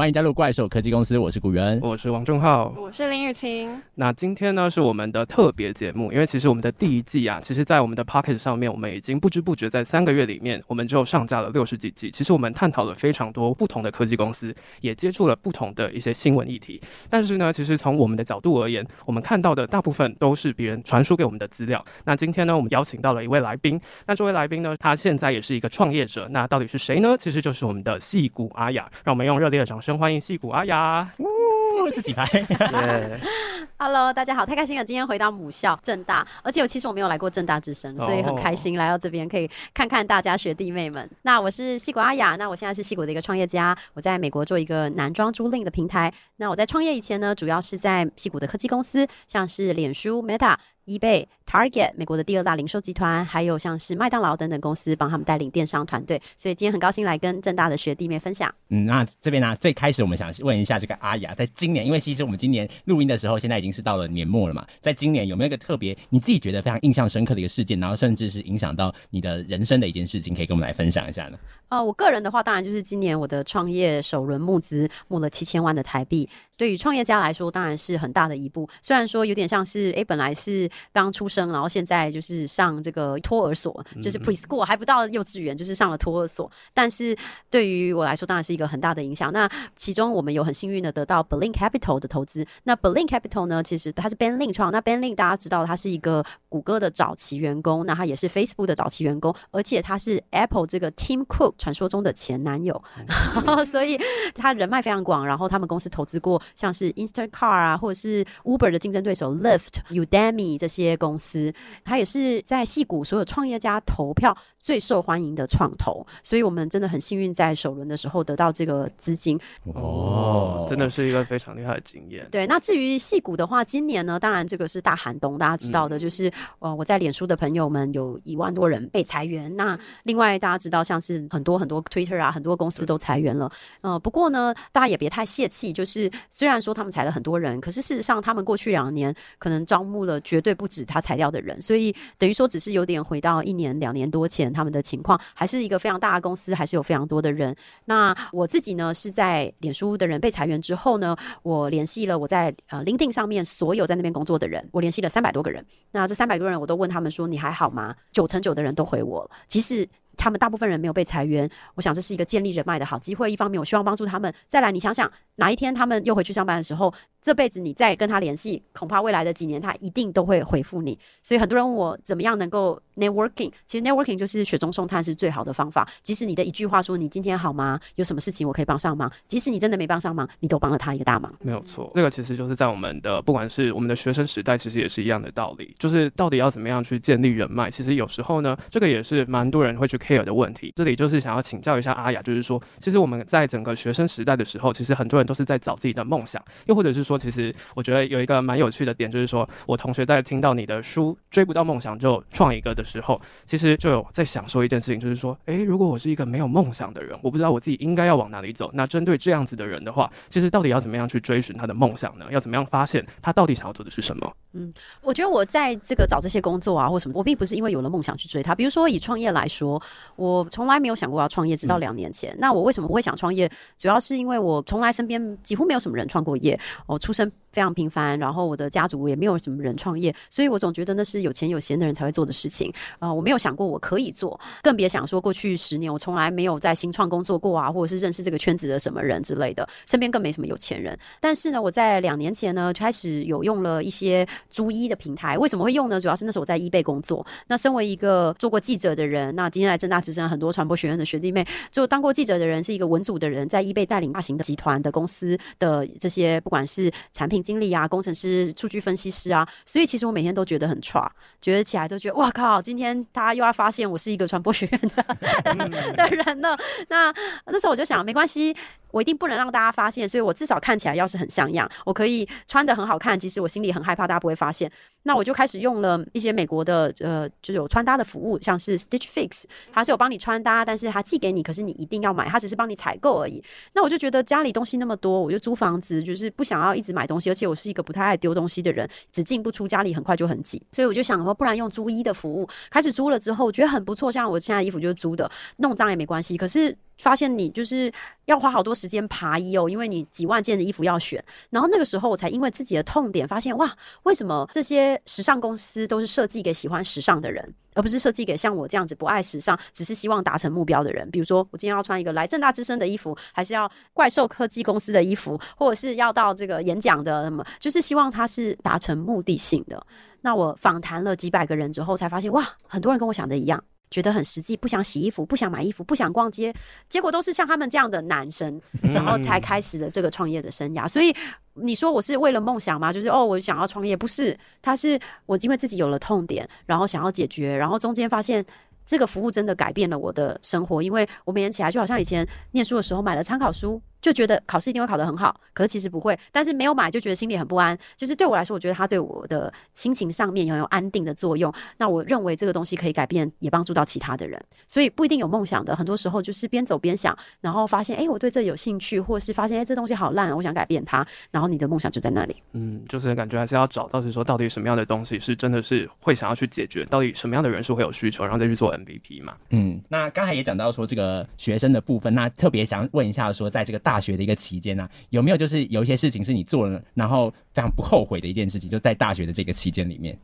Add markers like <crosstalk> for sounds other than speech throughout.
欢迎加入怪兽科技公司，我是古元，我是王正浩，我是林雨晴。那今天呢是我们的特别节目，因为其实我们的第一季啊，其实在我们的 Pocket 上面，我们已经不知不觉在三个月里面，我们就上架了六十几集。其实我们探讨了非常多不同的科技公司，也接触了不同的一些新闻议题。但是呢，其实从我们的角度而言，我们看到的大部分都是别人传输给我们的资料。那今天呢，我们邀请到了一位来宾，那这位来宾呢，他现在也是一个创业者。那到底是谁呢？其实就是我们的戏骨阿雅。让我们用热烈的掌声欢迎矽谷阿雅。呜，自己拍。yeah. <laughs> Hello，大家好，太开心了，今天回到母校正大，而且我其实我没有来过正大之声，所以很开心来到这边，可以看看大家学弟妹们。那我是矽谷阿雅，那我现在是矽谷的一个创业家，我在美国做一个男装租赁的平台。那我在创业以前呢，主要是在矽谷的科技公司，像是脸书、Meta。eBay、Target，美国的第二大零售集团，还有像是麦当劳等等公司，帮他们带领电商团队。所以今天很高兴来跟正大的学弟妹分享。嗯，那这边呢、啊，最开始我们想问一下这个阿雅，在今年，因为其实我们今年录音的时候，现在已经是到了年末了嘛，在今年有没有一个特别你自己觉得非常印象深刻的一个事件，然后甚至是影响到你的人生的一件事情，可以跟我们来分享一下呢？哦，我个人的话，当然就是今年我的创业首轮募资募了七千万的台币。对于创业家来说，当然是很大的一步。虽然说有点像是，哎，本来是刚出生，然后现在就是上这个托儿所，就是 preschool 还不到幼稚园，就是上了托儿所。但是对于我来说，当然是一个很大的影响。那其中我们有很幸运的得到 Baleen Capital 的投资。那 Baleen Capital 呢，其实它是 Ben Lin 创。那 Ben Lin 大家知道，他是一个谷歌的早期员工，那他也是 Facebook 的早期员工，而且他是 Apple 这个 Tim Cook 传说中的前男友，<laughs> 所以他人脉非常广。然后他们公司投资过。像是 Instacart 啊，或者是 Uber 的竞争对手 Lyft、Udemy 这些公司，它也是在戏谷所有创业家投票最受欢迎的创投，所以我们真的很幸运在首轮的时候得到这个资金。哦，真的是一个非常厉害的经验。对，那至于戏谷的话，今年呢，当然这个是大寒冬，大家知道的，就是、嗯、呃，我在脸书的朋友们有一万多人被裁员。那另外大家知道，像是很多很多 Twitter 啊，很多公司都裁员了。呃，不过呢，大家也别太泄气，就是虽然说他们裁了很多人，可是事实上他们过去两年可能招募了绝对不止他裁掉的人，所以等于说只是有点回到一年两年多前他们的情况，还是一个非常大的公司，还是有非常多的人。那我自己呢，是在脸书的人被裁员之后呢，我联系了我在呃 LinkedIn 上面所有在那边工作的人，我联系了三百多个人。那这三百多人，我都问他们说，你还好吗？九成九的人都回我了，即使。他们大部分人没有被裁员，我想这是一个建立人脉的好机会。一方面，我希望帮助他们。再来，你想想，哪一天他们又回去上班的时候，这辈子你再跟他联系，恐怕未来的几年他一定都会回复你。所以很多人问我怎么样能够 networking，其实 networking 就是雪中送炭是最好的方法。即使你的一句话说你今天好吗？有什么事情我可以帮上忙？即使你真的没帮上忙，你都帮了他一个大忙。没有错，这个其实就是在我们的不管是我们的学生时代，其实也是一样的道理，就是到底要怎么样去建立人脉。其实有时候呢，这个也是蛮多人会去 care 的问题。这里。就是想要请教一下阿雅，就是说，其实我们在整个学生时代的时候，其实很多人都是在找自己的梦想，又或者是说，其实我觉得有一个蛮有趣的点，就是说我同学在听到你的书《追不到梦想就创一个》的时候，其实就有在想说一件事情，就是说，诶，如果我是一个没有梦想的人，我不知道我自己应该要往哪里走。那针对这样子的人的话，其实到底要怎么样去追寻他的梦想呢？要怎么样发现他到底想要做的是什么？嗯，我觉得我在这个找这些工作啊，或什么，我并不是因为有了梦想去追他。比如说以创业来说，我从来没有想过要创业。直到两年前，那我为什么不会想创业？主要是因为我从来身边几乎没有什么人创过业，我出生非常平凡，然后我的家族也没有什么人创业，所以我总觉得那是有钱有闲的人才会做的事情啊、我没有想过我可以做，更别想说过去十年我从来没有在新创工作过啊，或者是认识这个圈子的什么人之类的，身边更没什么有钱人。但是呢，我在两年前呢就，开始有用了一些租衣的平台。为什么会用呢？主要是那时候我在 eBay 工作。那身为一个做过记者的人，那今天来正大之声很多传播学院的学弟妹，就当过记者的人，是一个文组的人，在 eBay 带领大型的集团的司的这些，不管是产品经理啊、工程师、数据分析师啊，所以其实我每天都觉得很差，觉得起来就觉得哇靠，今天大家又要发现我是一个传播学院的 <laughs> 的人了。那那时候我就想，没关系。我一定不能让大家发现，所以我至少看起来要是很像样，我可以穿的很好看，即使我心里很害怕大家不会发现。那我就开始用了一些美国的呃，就有穿搭的服务，像是 Stitch Fix，它是有帮你穿搭，但是它寄给你，可是你一定要买，它只是帮你采购而已。那我就觉得家里东西那么多，我就租房子，就是不想要一直买东西，而且我是一个不太爱丢东西的人，只进不出，家里很快就很挤，所以我就想说，不然用租衣的服务，开始租了之后，我觉得很不错。像我现在衣服就是租的，弄脏也没关系，可是。发现你就是要花好多时间爬衣哦，因为你几万件的衣服要选。然后那个时候我才因为自己的痛点发现，哇，为什么这些时尚公司都是设计给喜欢时尚的人，而不是设计给像我这样子不爱时尚，只是希望达成目标的人？比如说，我今天要穿一个来正大之声的衣服，还是要怪兽科技公司的衣服，或者是要到这个演讲的什么，就是希望它是达成目的性的。那我访谈了几百个人之后，才发现哇，很多人跟我想的一样，觉得很实际，不想洗衣服，不想买衣服，不想逛街，结果都是像他们这样的男生，然后才开始了这个创业的生涯。所以你说我是为了梦想吗？就是哦，我想要创业，不是，他是我因为自己有了痛点，然后想要解决，然后中间发现这个服务真的改变了我的生活，因为我每天起来就好像以前念书的时候买了参考书。就觉得考试一定会考得很好，可是其实不会。但是没有买就觉得心里很不安。就是对我来说，我觉得它对我的心情上面有有安定的作用。那我认为这个东西可以改变，也帮助到其他的人。所以不一定有梦想的，很多时候就是边走边想，然后发现哎，我对这有兴趣，或是发现哎，这东西好烂，我想改变它。然后你的梦想就在那里。嗯，就是感觉还是要找到是说，到底什么样的东西是真的是会想要去解决，到底什么样的人数会有需求，然后再去做 MVP 嘛。嗯，那刚才也讲到说这个学生的部分，那特别想问一下说，在这个大大学的一个期间。啊有没有就是有一些事情是你做了，然后非常不后悔的一件事情？就在大学的这个期间里面，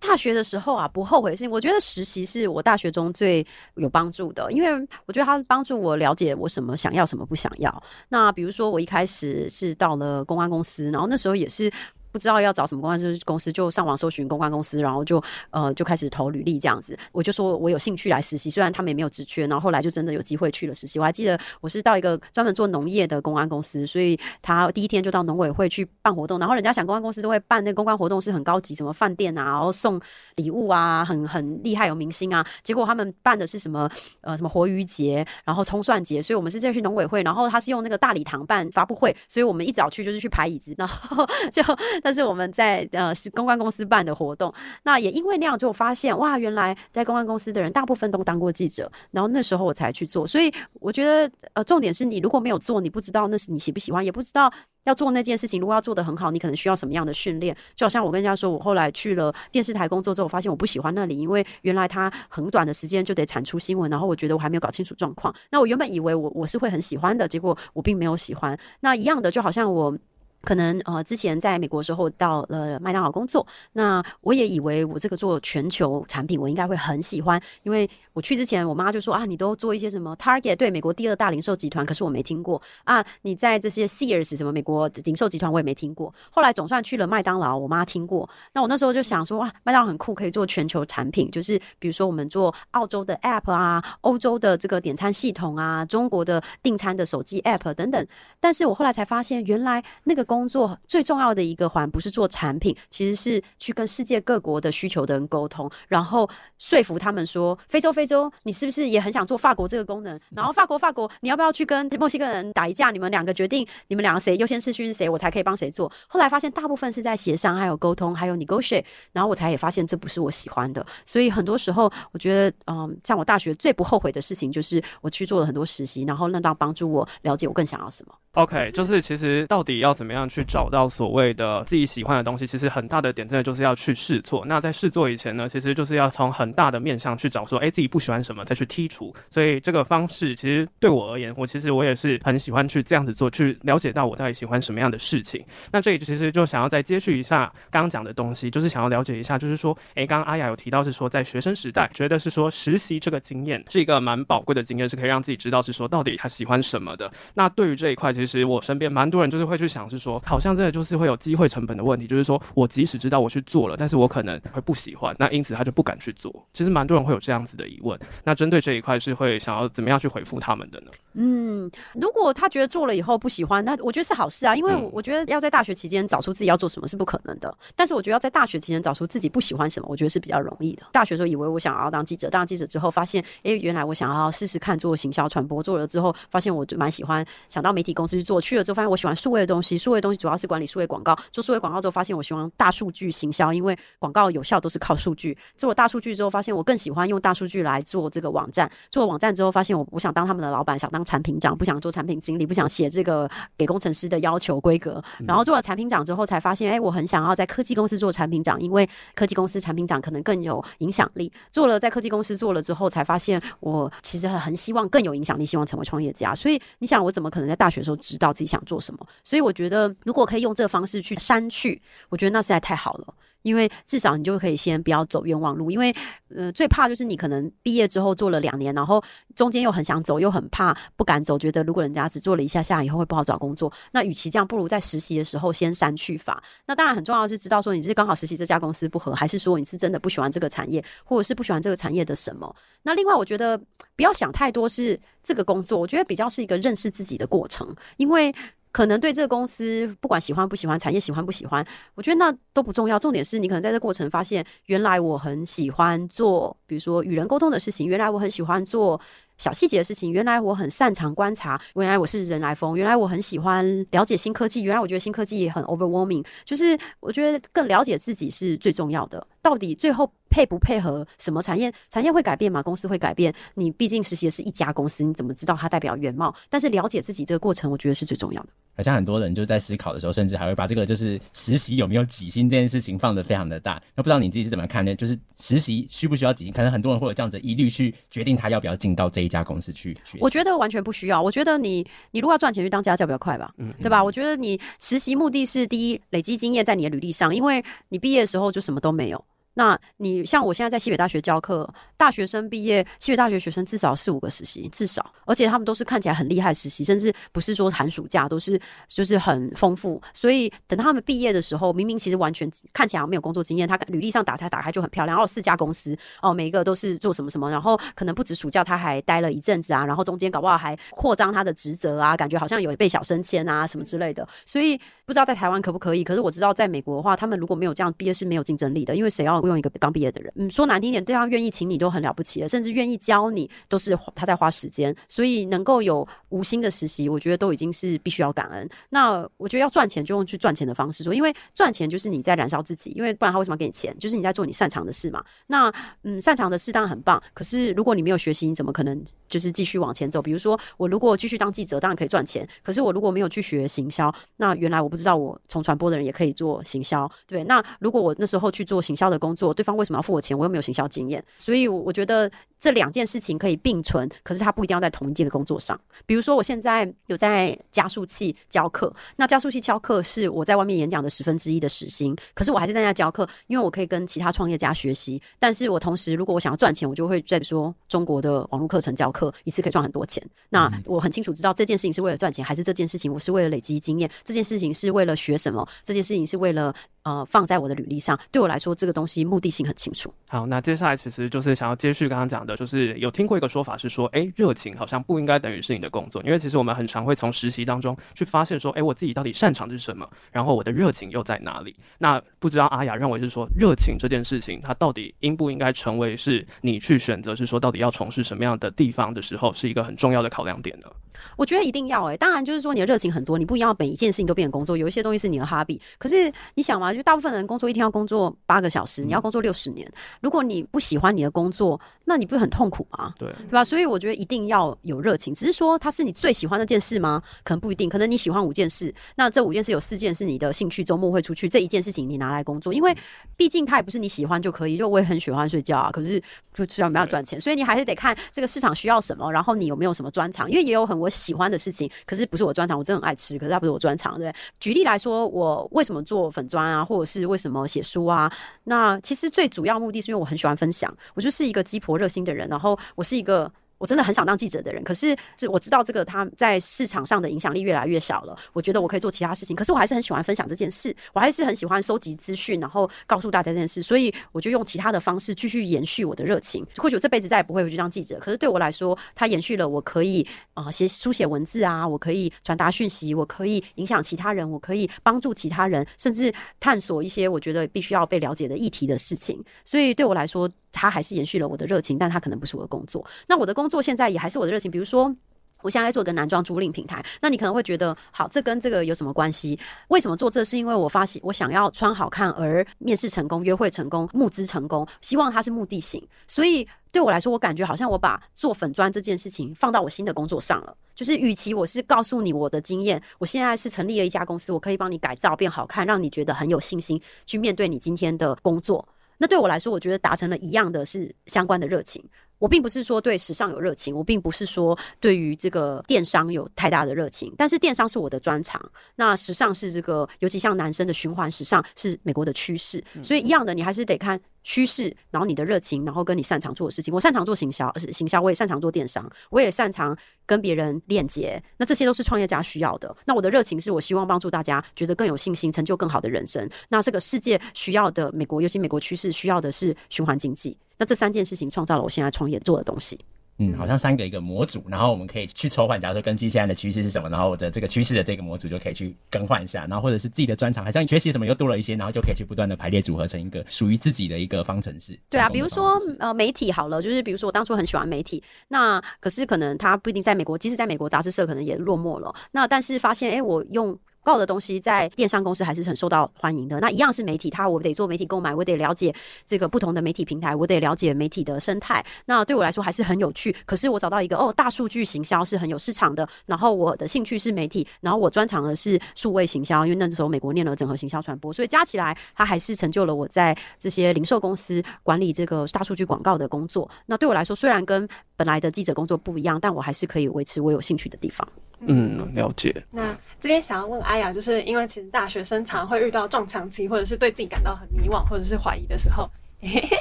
大学的时候啊，不后悔的事情，我觉得实习是我大学中最有帮助的，因为我觉得它帮助我了解我什么想要，什么不想要。那比如说我一开始是到了公安公司，然后那时候也是。不知道要找什么公关公司，就上网搜寻公关公司，然后就呃就开始投履历这样子。我就说我有兴趣来实习，虽然他们也没有职缺，然后后来就真的有机会去了实习。我还记得我是到一个专门做农业的公关公司，所以他第一天就到农委会去办活动，然后人家想公关公司都会办那公关活动是很高级，什么饭店啊，然后送礼物啊，很很厉害有明星啊。结果他们办的是什么呃什么活鱼节，然后葱蒜节，所以我们是再去农委会，然后他是用那个大礼堂办发布会，所以我们一早去就是去排椅子，然后 <laughs> 就。但是我们在呃是公关公司办的活动，那也因为那样就发现哇，原来在公关公司的人大部分都当过记者，然后那时候我才去做，所以我觉得呃重点是你如果没有做，你不知道那是你喜不喜欢，也不知道要做那件事情，如果要做得很好，你可能需要什么样的训练。就好像我跟人家说，我后来去了电视台工作之后，我发现我不喜欢那里，因为原来他很短的时间就得产出新闻，然后我觉得我还没有搞清楚状况。那我原本以为我我是会很喜欢的，结果我并没有喜欢。那一样的，就好像我。可能呃，之前在美国时候到了麦当劳工作，那我也以为我这个做全球产品，我应该会很喜欢，因为我去之前，我妈就说啊，你都做一些什么 Target，对，美国第二大零售集团，可是我没听过啊，你在这些 Sears 什么美国零售集团我也没听过。后来总算去了麦当劳，我妈听过。那我那时候就想说，哇，麦当劳很酷，可以做全球产品，就是比如说我们做澳洲的 App 啊，欧洲的这个点餐系统啊，中国的订餐的手机 App 等等。但是我后来才发现，原来那个公工作最重要的一个环不是做产品，其实是去跟世界各国的需求的人沟通，然后说服他们说，非洲非洲，你是不是也很想做法国这个功能？然后法国法国，你要不要去跟墨西哥人打一架？你们两个决定，你们两个谁优先次序是谁，我才可以帮谁做。后来发现大部分是在协商，还有沟通，还有 negotiate，然后我才也发现这不是我喜欢的。所以很多时候，我觉得，嗯，像我大学最不后悔的事情，就是我去做了很多实习，然后让到帮助我了解我更想要什么。OK，就是其实到底要怎么样去找到所谓的自己喜欢的东西，其实很大的点真的就是要去试错。那在试错以前呢，其实就是要从很大的面向去找说，哎，自己不喜欢什么，再去剔除。所以这个方式其实对我而言，我其实我也是很喜欢去这样子做，去了解到我到底喜欢什么样的事情。那这里其实就想要再接续一下刚刚讲的东西，就是想要了解一下，就是说，哎，刚刚阿雅有提到是说，在学生时代觉得是说实习这个经验是一个蛮宝贵的经验，是可以让自己知道是说到底他喜欢什么的。那对于这一块，其实。其实我身边蛮多人就是会去想，是说好像真的就是会有机会成本的问题，就是说我即使知道我去做了，但是我可能会不喜欢，那因此他就不敢去做。其实蛮多人会有这样子的疑问。那针对这一块是会想要怎么样去回复他们的呢？嗯，如果他觉得做了以后不喜欢，那我觉得是好事啊，因为我觉得要在大学期间找出自己要做什么是不可能的。但是我觉得要在大学期间找出自己不喜欢什么，我觉得是比较容易的。大学时候以为我想要当记者，当记者之后发现，哎，原来我想要试试看做行销传播，做了之后发现我就蛮喜欢，想到媒体公司。司去做，去了之后发现我喜欢数位的东西，数位的东西主要是管理数位广告。做数位广告之后，发现我喜欢大数据行销，因为广告有效都是靠数据。做了大数据之后，发现我更喜欢用大数据来做这个网站。做了网站之后，发现我我想当他们的老板，想当产品长，不想做产品经理，不想写这个给工程师的要求规格。然后做了产品长之后，才发现，哎，我很想要在科技公司做产品长，因为科技公司产品长可能更有影响力。做了在科技公司做了之后，才发现我其实很很希望更有影响力，希望成为创业家。所以你想，我怎么可能在大学的时候知道自己想做什么？所以我觉得，如果可以用这个方式去删去，我觉得那实在太好了。因为至少你就可以先不要走冤枉路，因为呃最怕就是你可能毕业之后做了两年，然后中间又很想走，又很怕不敢走，觉得如果人家只做了一下下以后会不好找工作，那与其这样，不如在实习的时候先删去法。那当然很重要的是知道说你是刚好实习这家公司不合，还是说你是真的不喜欢这个产业，或者是不喜欢这个产业的什么。那另外我觉得不要想太多是这个工作，我觉得比较是一个认识自己的过程，因为。可能对这个公司不管喜欢不喜欢，产业喜欢不喜欢，我觉得那都不重要。重点是你可能在这过程发现，原来我很喜欢做，比如说与人沟通的事情，原来我很喜欢做。小细节的事情，原来我很擅长观察，原来我是人来疯，原来我很喜欢了解新科技，原来我觉得新科技也很 overwhelming，就是我觉得更了解自己是最重要的。到底最后配不配合什么产业？产业会改变吗？公司会改变？你毕竟实习的是一家公司，你怎么知道它代表原貌？但是了解自己这个过程，我觉得是最重要的。好像很多人就在思考的时候，甚至还会把这个就是实习有没有给薪这件事情放得非常的大。那不知道你自己是怎么看呢？就是实习需不需要给薪？可能很多人会有这样子的疑虑去决定他要不要进到这一家公司去学。我觉得完全不需要。我觉得你你如果要赚钱去当家教比较快吧，嗯，对吧？我觉得你实习目的是第一，累积经验在你的履历上，因为你毕业的时候就什么都没有。那你像我现在在西北大学教课，大学生毕业，西北大学学生至少四五个实习，至少，而且他们都是看起来很厉害实习，甚至不是说寒暑假都是就是很丰富。所以等他们毕业的时候，明明其实完全看起来没有工作经验，他履历上打开打开就很漂亮，然后四家公司哦，每一个都是做什么什么，然后可能不止暑假他还待了一阵子啊，然后中间搞不好还扩张他的职责啊，感觉好像有被小升迁啊什么之类的。所以不知道在台湾可不可以，可是我知道在美国的话，他们如果没有这样毕业是没有竞争力的，因为谁要？用一个刚毕业的人，嗯，说难听点，对方愿意请你都很了不起了，甚至愿意教你都是他在花时间，所以能够有无心的实习，我觉得都已经是必须要感恩。那我觉得要赚钱就用去赚钱的方式做，因为赚钱就是你在燃烧自己，因为不然他为什么给你钱？就是你在做你擅长的事嘛。那嗯，擅长的事当然很棒，可是如果你没有学习，你怎么可能就是继续往前走？比如说我如果继续当记者，当然可以赚钱，可是我如果没有去学行销，那原来我不知道我从传播的人也可以做行销，对？那如果我那时候去做行销的工作，对方为什么要付我钱？我又没有行销经验，所以我觉得这两件事情可以并存，可是它不一定要在同一件的工作上。比如说，我现在有在加速器教课，那加速器教课是我在外面演讲的十分之一的时薪，可是我还是在那教课，因为我可以跟其他创业家学习。但是我同时，如果我想要赚钱，我就会在说中国的网络课程教课，一次可以赚很多钱。那我很清楚知道这件事情是为了赚钱，还是这件事情我是为了累积经验？这件事情是为了学什么？这件事情是为了。呃，放在我的履历上，对我来说，这个东西目的性很清楚。好，那接下来其实就是想要接续刚刚讲的，就是有听过一个说法是说，哎，热情好像不应该等于是你的工作，因为其实我们很常会从实习当中去发现说，哎，我自己到底擅长的是什么，然后我的热情又在哪里？那不知道阿雅认为是说，热情这件事情，它到底应不应该成为是你去选择，是说到底要从事什么样的地方的时候，是一个很重要的考量点呢？我觉得一定要哎、欸，当然就是说你的热情很多，你不一定要每一件事情都变成工作，有一些东西是你的 hobby。可是你想嘛，就大部分人工作一天要工作八个小时，你要工作六十年，如果你不喜欢你的工作，那你不是很痛苦吗？对，对吧？所以我觉得一定要有热情，只是说它是你最喜欢的那件事吗？可能不一定，可能你喜欢五件事，那这五件事有四件是你的兴趣，周末会出去，这一件事情你拿来工作，因为毕竟它也不是你喜欢就可以。就我也很喜欢睡觉啊，可是就需要没有赚钱，所以你还是得看这个市场需要什么，然后你有没有什么专长，因为也有很我喜欢的事情。可是不是我专长，我真的很爱吃，可是它不是我专长，对。举例来说，我为什么做粉砖啊，或者是为什么写书啊？那其实最主要目的是因为我很喜欢分享，我就是一个鸡婆热心的人，然后我是一个。我真的很想当记者的人，可是是我知道这个他在市场上的影响力越来越小了。我觉得我可以做其他事情，可是我还是很喜欢分享这件事，我还是很喜欢收集资讯，然后告诉大家这件事。所以我就用其他的方式继续延续我的热情。或许我这辈子再也不会回去当记者，可是对我来说，它延续了我可以啊写书写文字啊，我可以传达讯息，我可以影响其他人，我可以帮助其他人，甚至探索一些我觉得必须要被了解的议题的事情。所以对我来说，它还是延续了我的热情，但它可能不是我的工作。那我的工作现在也还是我的热情，比如说。我现在在做一个男装租赁平台，那你可能会觉得，好，这跟这个有什么关系？为什么做这？是因为我发现我想要穿好看而面试成功、约会成功、募资成功，希望它是目的性。所以对我来说，我感觉好像我把做粉砖这件事情放到我新的工作上了。就是与其我是告诉你我的经验，我现在是成立了一家公司，我可以帮你改造变好看，让你觉得很有信心去面对你今天的工作。那对我来说，我觉得达成了一样的是相关的热情。我并不是说对时尚有热情，我并不是说对于这个电商有太大的热情，但是电商是我的专长。那时尚是这个，尤其像男生的循环时尚是美国的趋势，所以一样的，你还是得看趋势，然后你的热情，然后跟你擅长做的事情。我擅长做行销，是行销，我也擅长做电商，我也擅长跟别人链接。那这些都是创业家需要的。那我的热情是我希望帮助大家觉得更有信心，成就更好的人生。那这个世界需要的，美国尤其美国趋势需要的是循环经济。那这三件事情创造了我现在创业做的东西。嗯，好像三个一个模组，然后我们可以去抽换。假如说根据现在的趋势是什么，然后我的这个趋势的这个模组就可以去更换一下，然后或者是自己的专长，好像学习什么又多了一些，然后就可以去不断的排列组合成一个属于自己的一个方程式。对啊，比如说呃媒体好了，就是比如说我当初很喜欢媒体，那可是可能他不一定在美国，即使在美国杂志社可能也落寞了。那但是发现，哎，我用。告的东西在电商公司还是很受到欢迎的。那一样是媒体，他我得做媒体购买，我得了解这个不同的媒体平台，我得了解媒体的生态。那对我来说还是很有趣。可是我找到一个哦，大数据行销是很有市场的。然后我的兴趣是媒体，然后我专长的是数位行销，因为那时候美国念了整合行销传播，所以加起来它还是成就了我在这些零售公司管理这个大数据广告的工作。那对我来说，虽然跟本来的记者工作不一样，但我还是可以维持我有兴趣的地方。嗯，了解。那这边想要问阿雅，就是因为其实大学生常会遇到撞墙期，或者是对自己感到很迷惘，或者是怀疑的时候，嘿嘿，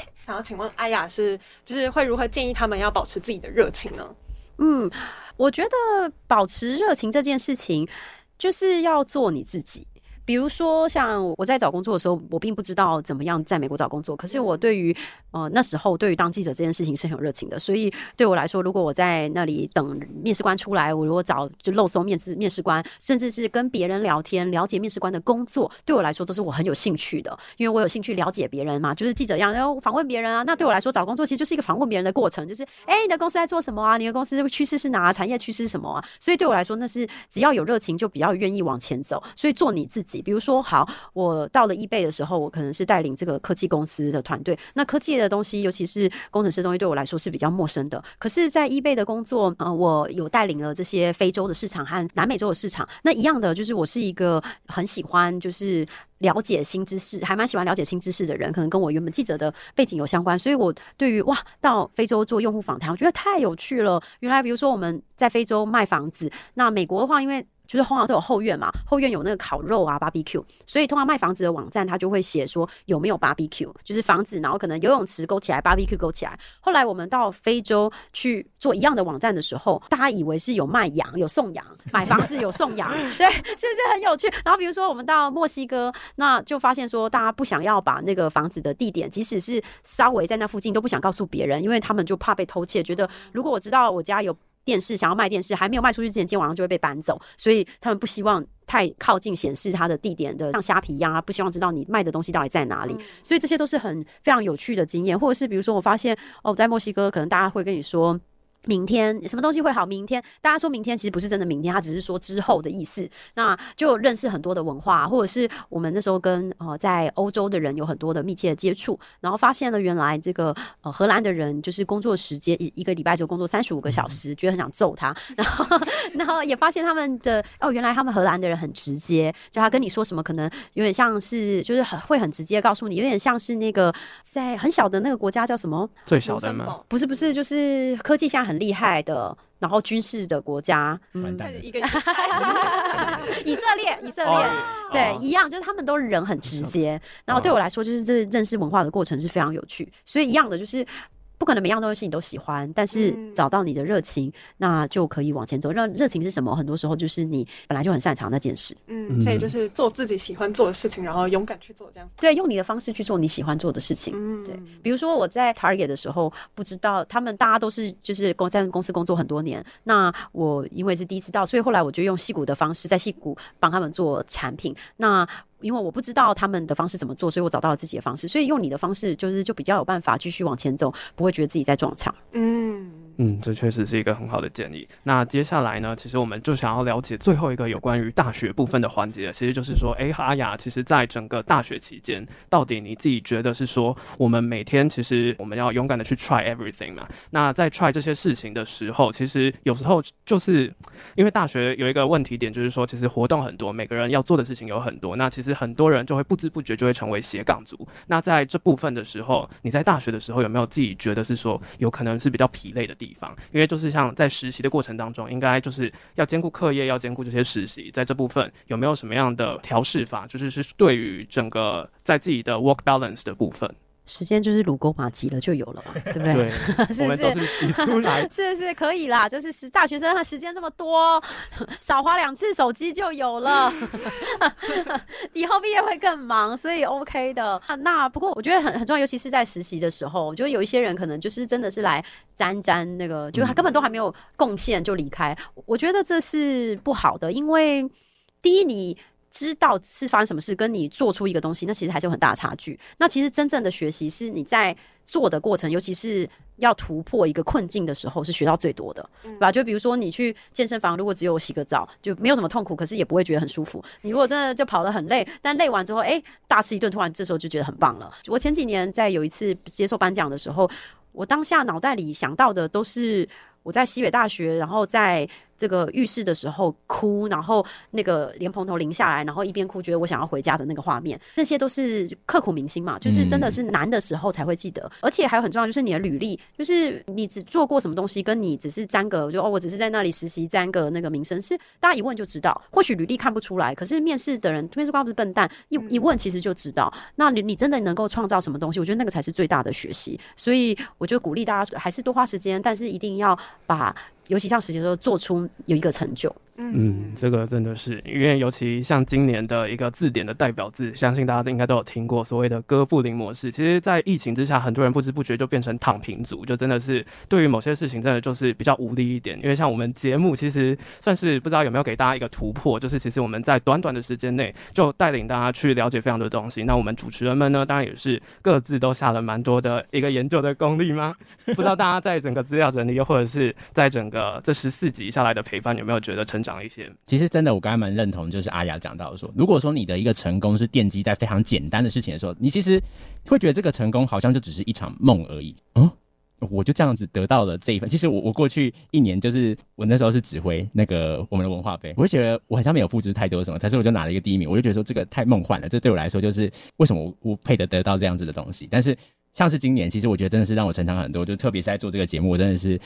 想要请问阿雅是，就是会如何建议他们要保持自己的热情呢？嗯，我觉得保持热情这件事情，就是要做你自己。比如说，像我在找工作的时候，我并不知道怎么样在美国找工作。可是我对于呃那时候对于当记者这件事情是很有热情的。所以对我来说，如果我在那里等面试官出来，我如果找就漏搜面试面试官，甚至是跟别人聊天，了解面试官的工作，对我来说都是我很有兴趣的。因为我有兴趣了解别人嘛，就是记者一样要访问别人啊。那对我来说，找工作其实就是一个访问别人的过程，就是哎，你的公司在做什么啊？你的公司趋势是哪？产业趋势是什么啊？所以对我来说，那是只要有热情，就比较愿意往前走。所以做你自己。比如说，好，我到了 eBay 的时候，我可能是带领这个科技公司的团队。那科技的东西，尤其是工程师东西，对我来说是比较陌生的。可是，在 eBay 的工作，呃，我有带领了这些非洲的市场和南美洲的市场。那一样的，就是我是一个很喜欢就是了解新知识，还蛮喜欢了解新知识的人。可能跟我原本记者的背景有相关，所以我对于哇，到非洲做用户访谈，我觉得太有趣了。原来，比如说我们在非洲卖房子，那美国的话，因为就是通常都有后院嘛，后院有那个烤肉啊，barbecue，所以通常卖房子的网站，它就会写说有没有 barbecue，就是房子，然后可能游泳池勾起来，barbecue 勾起来。后来我们到非洲去做一样的网站的时候，大家以为是有卖羊，有送羊，买房子有送羊，<laughs> 对，是不是很有趣？然后比如说我们到墨西哥，那就发现说大家不想要把那个房子的地点，即使是稍微在那附近，都不想告诉别人，因为他们就怕被偷窃，觉得如果我知道我家有。电视想要卖电视，还没有卖出去之前，今天晚上就会被搬走，所以他们不希望太靠近显示它的地点的，像虾皮一样啊，不希望知道你卖的东西到底在哪里。所以这些都是很非常有趣的经验，或者是比如说我发现哦，在墨西哥，可能大家会跟你说。明天什么东西会好？明天大家说明天其实不是真的明天，他只是说之后的意思。那就认识很多的文化，或者是我们那时候跟呃在欧洲的人有很多的密切的接触，然后发现了原来这个呃荷兰的人就是工作时间一一个礼拜只有工作三十五个小时，嗯、觉得很想揍他。然后然后也发现他们的哦，原来他们荷兰的人很直接，就他跟你说什么可能有点像是就是很会很直接告诉你，有点像是那个在很小的那个国家叫什么？最小的吗？不是不是，就是科技现在很厉害的，然后军事的国家，嗯，一个 <laughs> 以色列，以色列，哦、对，哦、一样，就是他们都人很直接，然后对我来说，就是这认识文化的过程是非常有趣，所以一样的就是。不可能每样东西你都喜欢，但是找到你的热情，嗯、那就可以往前走。热热情是什么？很多时候就是你本来就很擅长那件事。嗯，所以就是做自己喜欢做的事情，然后勇敢去做，这样。对，用你的方式去做你喜欢做的事情。嗯，对。比如说我在 Target 的时候，不知道他们大家都是就是公在公司工作很多年，那我因为是第一次到，所以后来我就用戏骨的方式，在戏骨帮他们做产品。那因为我不知道他们的方式怎么做，所以我找到了自己的方式。所以用你的方式，就是就比较有办法继续往前走，不会觉得自己在撞墙。嗯。嗯，这确实是一个很好的建议。那接下来呢，其实我们就想要了解最后一个有关于大学部分的环节，其实就是说，哎，阿雅，其实在整个大学期间，到底你自己觉得是说，我们每天其实我们要勇敢的去 try everything 嘛？那在 try 这些事情的时候，其实有时候就是因为大学有一个问题点，就是说，其实活动很多，每个人要做的事情有很多，那其实很多人就会不知不觉就会成为斜杠族。那在这部分的时候，你在大学的时候有没有自己觉得是说，有可能是比较疲累的地地方？因为就是像在实习的过程当中，应该就是要兼顾课业，要兼顾这些实习，在这部分有没有什么样的调试法？就是是对于整个在自己的 work balance 的部分。时间就是卢沟马急了就有了嘛，<laughs> 对不对？对，<laughs> 是不是？挤出来，<laughs> 是是可以啦。就是时大学生他时间这么多，少花两次手机就有了。以后毕业会更忙，所以 OK 的。那不过我觉得很很重要，尤其是在实习的时候，我觉得有一些人可能就是真的是来沾沾那个，就是他根本都还没有贡献就离开。我觉得这是不好的，因为第一你。知道是发生什么事，跟你做出一个东西，那其实还是有很大的差距。那其实真正的学习是你在做的过程，尤其是要突破一个困境的时候，是学到最多的，对吧？就比如说你去健身房，如果只有洗个澡，就没有什么痛苦，可是也不会觉得很舒服。你如果真的就跑得很累，但累完之后，哎，大吃一顿，突然这时候就觉得很棒了。我前几年在有一次接受颁奖的时候，我当下脑袋里想到的都是我在西北大学，然后在。这个浴室的时候哭，然后那个莲蓬头淋下来，然后一边哭，觉得我想要回家的那个画面，那些都是刻骨铭心嘛，就是真的是难的时候才会记得。嗯、而且还有很重要，就是你的履历，就是你只做过什么东西，跟你只是沾个就哦，我只是在那里实习沾个那个名声，是大家一问就知道。或许履历看不出来，可是面试的人，面试官不是笨蛋，一一问其实就知道。那你你真的能够创造什么东西？我觉得那个才是最大的学习。所以我就鼓励大家还是多花时间，但是一定要把。尤其像实习的时候，做出有一个成就。嗯，这个真的是，因为尤其像今年的一个字典的代表字，相信大家都应该都有听过所谓的哥布林模式。其实，在疫情之下，很多人不知不觉就变成躺平族，就真的是对于某些事情，真的就是比较无力一点。因为像我们节目，其实算是不知道有没有给大家一个突破，就是其实我们在短短的时间内就带领大家去了解非常多东西。那我们主持人们呢，当然也是各自都下了蛮多的一个研究的功力吗？<laughs> 不知道大家在整个资料整理，又或者是在整个这十四集下来的陪伴，有没有觉得成长一些？其实。真的，我刚才蛮认同，就是阿雅讲到说，如果说你的一个成功是奠基在非常简单的事情的时候，你其实会觉得这个成功好像就只是一场梦而已。嗯，我就这样子得到了这一份。其实我我过去一年就是我那时候是指挥那个我们的文化杯，我就觉得我好像没有付出太多什么，但是我就拿了一个第一名，我就觉得说这个太梦幻了，这对我来说就是为什么我我配得得到这样子的东西。但是像是今年，其实我觉得真的是让我成长很多，就特别是在做这个节目，我真的是。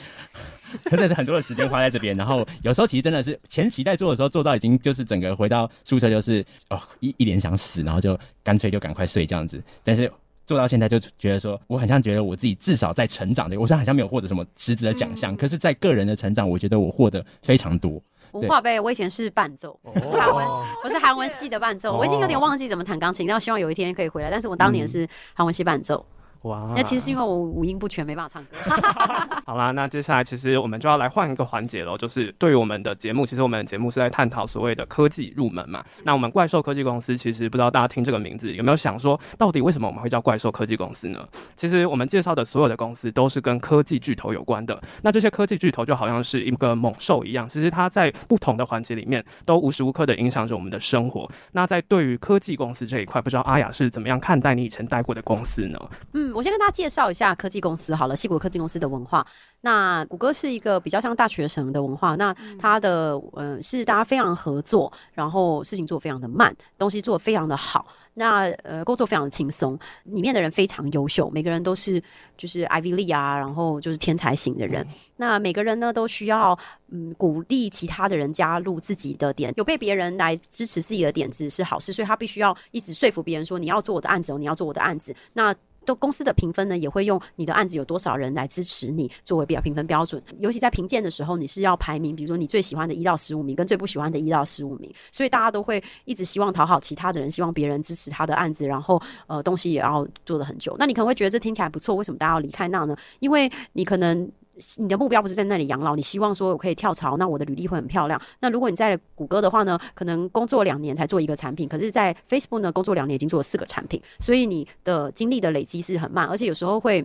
<laughs> 真的是很多的时间花在这边，然后有时候其实真的是前期在做的时候做到已经就是整个回到宿舍就是哦一一脸想死，然后就干脆就赶快睡这样子。但是做到现在就觉得说，我很像觉得我自己至少在成长的，我虽然好像没有获得什么实质的奖项，可是在个人的成长，我觉得我获得非常多。文化杯，我以前是伴奏，是韩文，我是韩文系的伴奏，我已经有点忘记怎么弹钢琴，然后希望有一天可以回来。但是我当年是韩文系伴奏。哇，那其实是因为我五音不全，没办法唱歌。<laughs> <laughs> 好啦，那接下来其实我们就要来换一个环节喽，就是对于我们的节目，其实我们的节目是在探讨所谓的科技入门嘛。那我们怪兽科技公司，其实不知道大家听这个名字有没有想说，到底为什么我们会叫怪兽科技公司呢？其实我们介绍的所有的公司都是跟科技巨头有关的。那这些科技巨头就好像是一个猛兽一样，其实它在不同的环节里面都无时无刻的影响着我们的生活。那在对于科技公司这一块，不知道阿雅是怎么样看待你以前待过的公司呢？嗯。我先跟大家介绍一下科技公司好了，西谷科技公司的文化。那谷歌是一个比较像大学生的文化，那它的嗯、呃、是大家非常合作，然后事情做非常的慢，东西做非常的好。那呃工作非常的轻松，里面的人非常优秀，每个人都是就是 Ivy League 啊，然后就是天才型的人。那每个人呢都需要嗯鼓励其他的人加入自己的点，有被别人来支持自己的点子是好事，所以他必须要一直说服别人说，你要做我的案子哦，你要做我的案子。那都公司的评分呢，也会用你的案子有多少人来支持你作为比较评分标准。尤其在评鉴的时候，你是要排名，比如说你最喜欢的一到十五名，跟最不喜欢的一到十五名。所以大家都会一直希望讨好其他的人，希望别人支持他的案子，然后呃东西也要做的很久。那你可能会觉得这听起来不错，为什么大家要离开那呢？因为你可能。你的目标不是在那里养老，你希望说我可以跳槽，那我的履历会很漂亮。那如果你在谷歌的话呢，可能工作两年才做一个产品，可是，在 Facebook 呢，工作两年已经做了四个产品，所以你的经历的累积是很慢，而且有时候会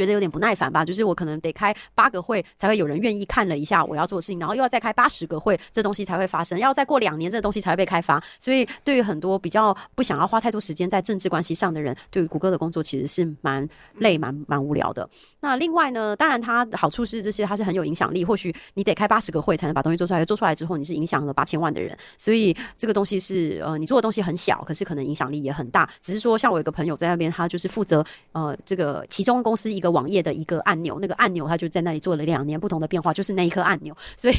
觉得有点不耐烦吧，就是我可能得开八个会才会有人愿意看了一下我要做的事情，然后又要再开八十个会，这东西才会发生，要再过两年这东西才会被开发。所以对于很多比较不想要花太多时间在政治关系上的人，对于谷歌的工作其实是蛮累、蛮蛮无聊的。那另外呢，当然它好处是这些，它是很有影响力。或许你得开八十个会才能把东西做出来，做出来之后你是影响了八千万的人，所以这个东西是呃，你做的东西很小，可是可能影响力也很大。只是说，像我有个朋友在那边，他就是负责呃这个其中公司一个网页的一个。按钮，那个按钮，它就在那里做了两年不同的变化，就是那一颗按钮，<laughs> 所以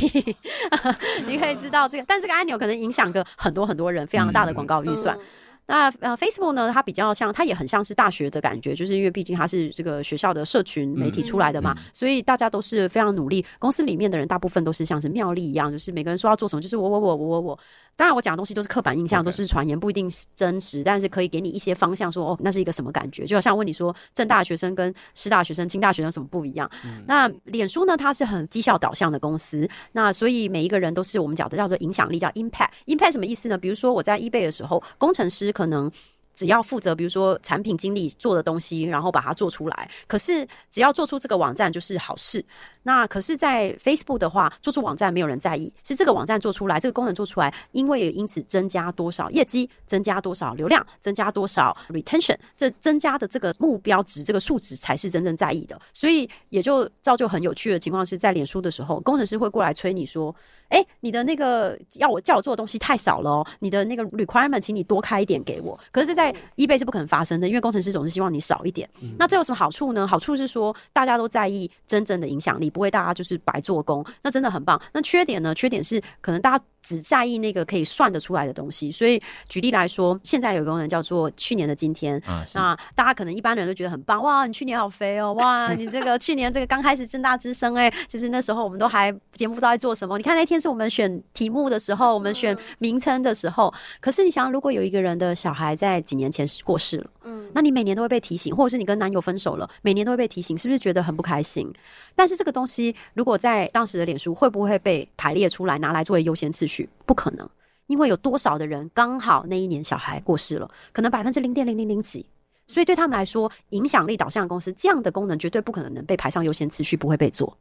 你可以知道这个，但这个按钮可能影响个很多很多人，非常大的广告预算。嗯那呃，Facebook 呢，它比较像，它也很像是大学的感觉，就是因为毕竟它是这个学校的社群媒体出来的嘛，嗯、所以大家都是非常努力。公司里面的人大部分都是像是妙丽一样，就是每个人说要做什么，就是我我我我我我。当然，我讲的东西都是刻板印象.都是传言，不一定真实，但是可以给你一些方向说，说哦，那是一个什么感觉？就好像问你说，正大学生跟师大学生、清大学生什么不一样？嗯、那脸书呢，它是很绩效导向的公司，那所以每一个人都是我们讲的叫做影响力，叫 impact。impact 什么意思呢？比如说我在 eBay 的时候，工程师可能。只要负责，比如说产品经理做的东西，然后把它做出来。可是只要做出这个网站就是好事。那可是，在 Facebook 的话，做出网站没有人在意，是这个网站做出来，这个功能做出来，因为也因此增加多少业绩，增加多少流量，增加多少 retention，这增加的这个目标值，这个数值才是真正在意的。所以也就造就很有趣的情况是在脸书的时候，工程师会过来催你说。哎、欸，你的那个要我叫我做的东西太少了哦，你的那个 requirement，请你多开一点给我。可是，在 eBay 是不可能发生的，因为工程师总是希望你少一点。嗯、那这有什么好处呢？好处是说，大家都在意真正的影响力，不为大家就是白做工，那真的很棒。那缺点呢？缺点是可能大家。只在意那个可以算得出来的东西，所以举例来说，现在有一个功能叫做去年的今天。啊，那大家可能一般人都觉得很棒，哇，你去年好肥哦，哇，你这个去年这个刚开始正大之声，哎，其实那时候我们都还节目不知道在做什么。你看那天是我们选题目的时候，我们选名称的时候。可是你想，如果有一个人的小孩在几年前过世了，嗯，那你每年都会被提醒，或者是你跟男友分手了，每年都会被提醒，是不是觉得很不开心？但是这个东西如果在当时的脸书会不会被排列出来，拿来作为优先次序？不可能，因为有多少的人刚好那一年小孩过世了，可能百分之零点零零零几，所以对他们来说，影响力导向的公司这样的功能绝对不可能能被排上优先次序，不会被做。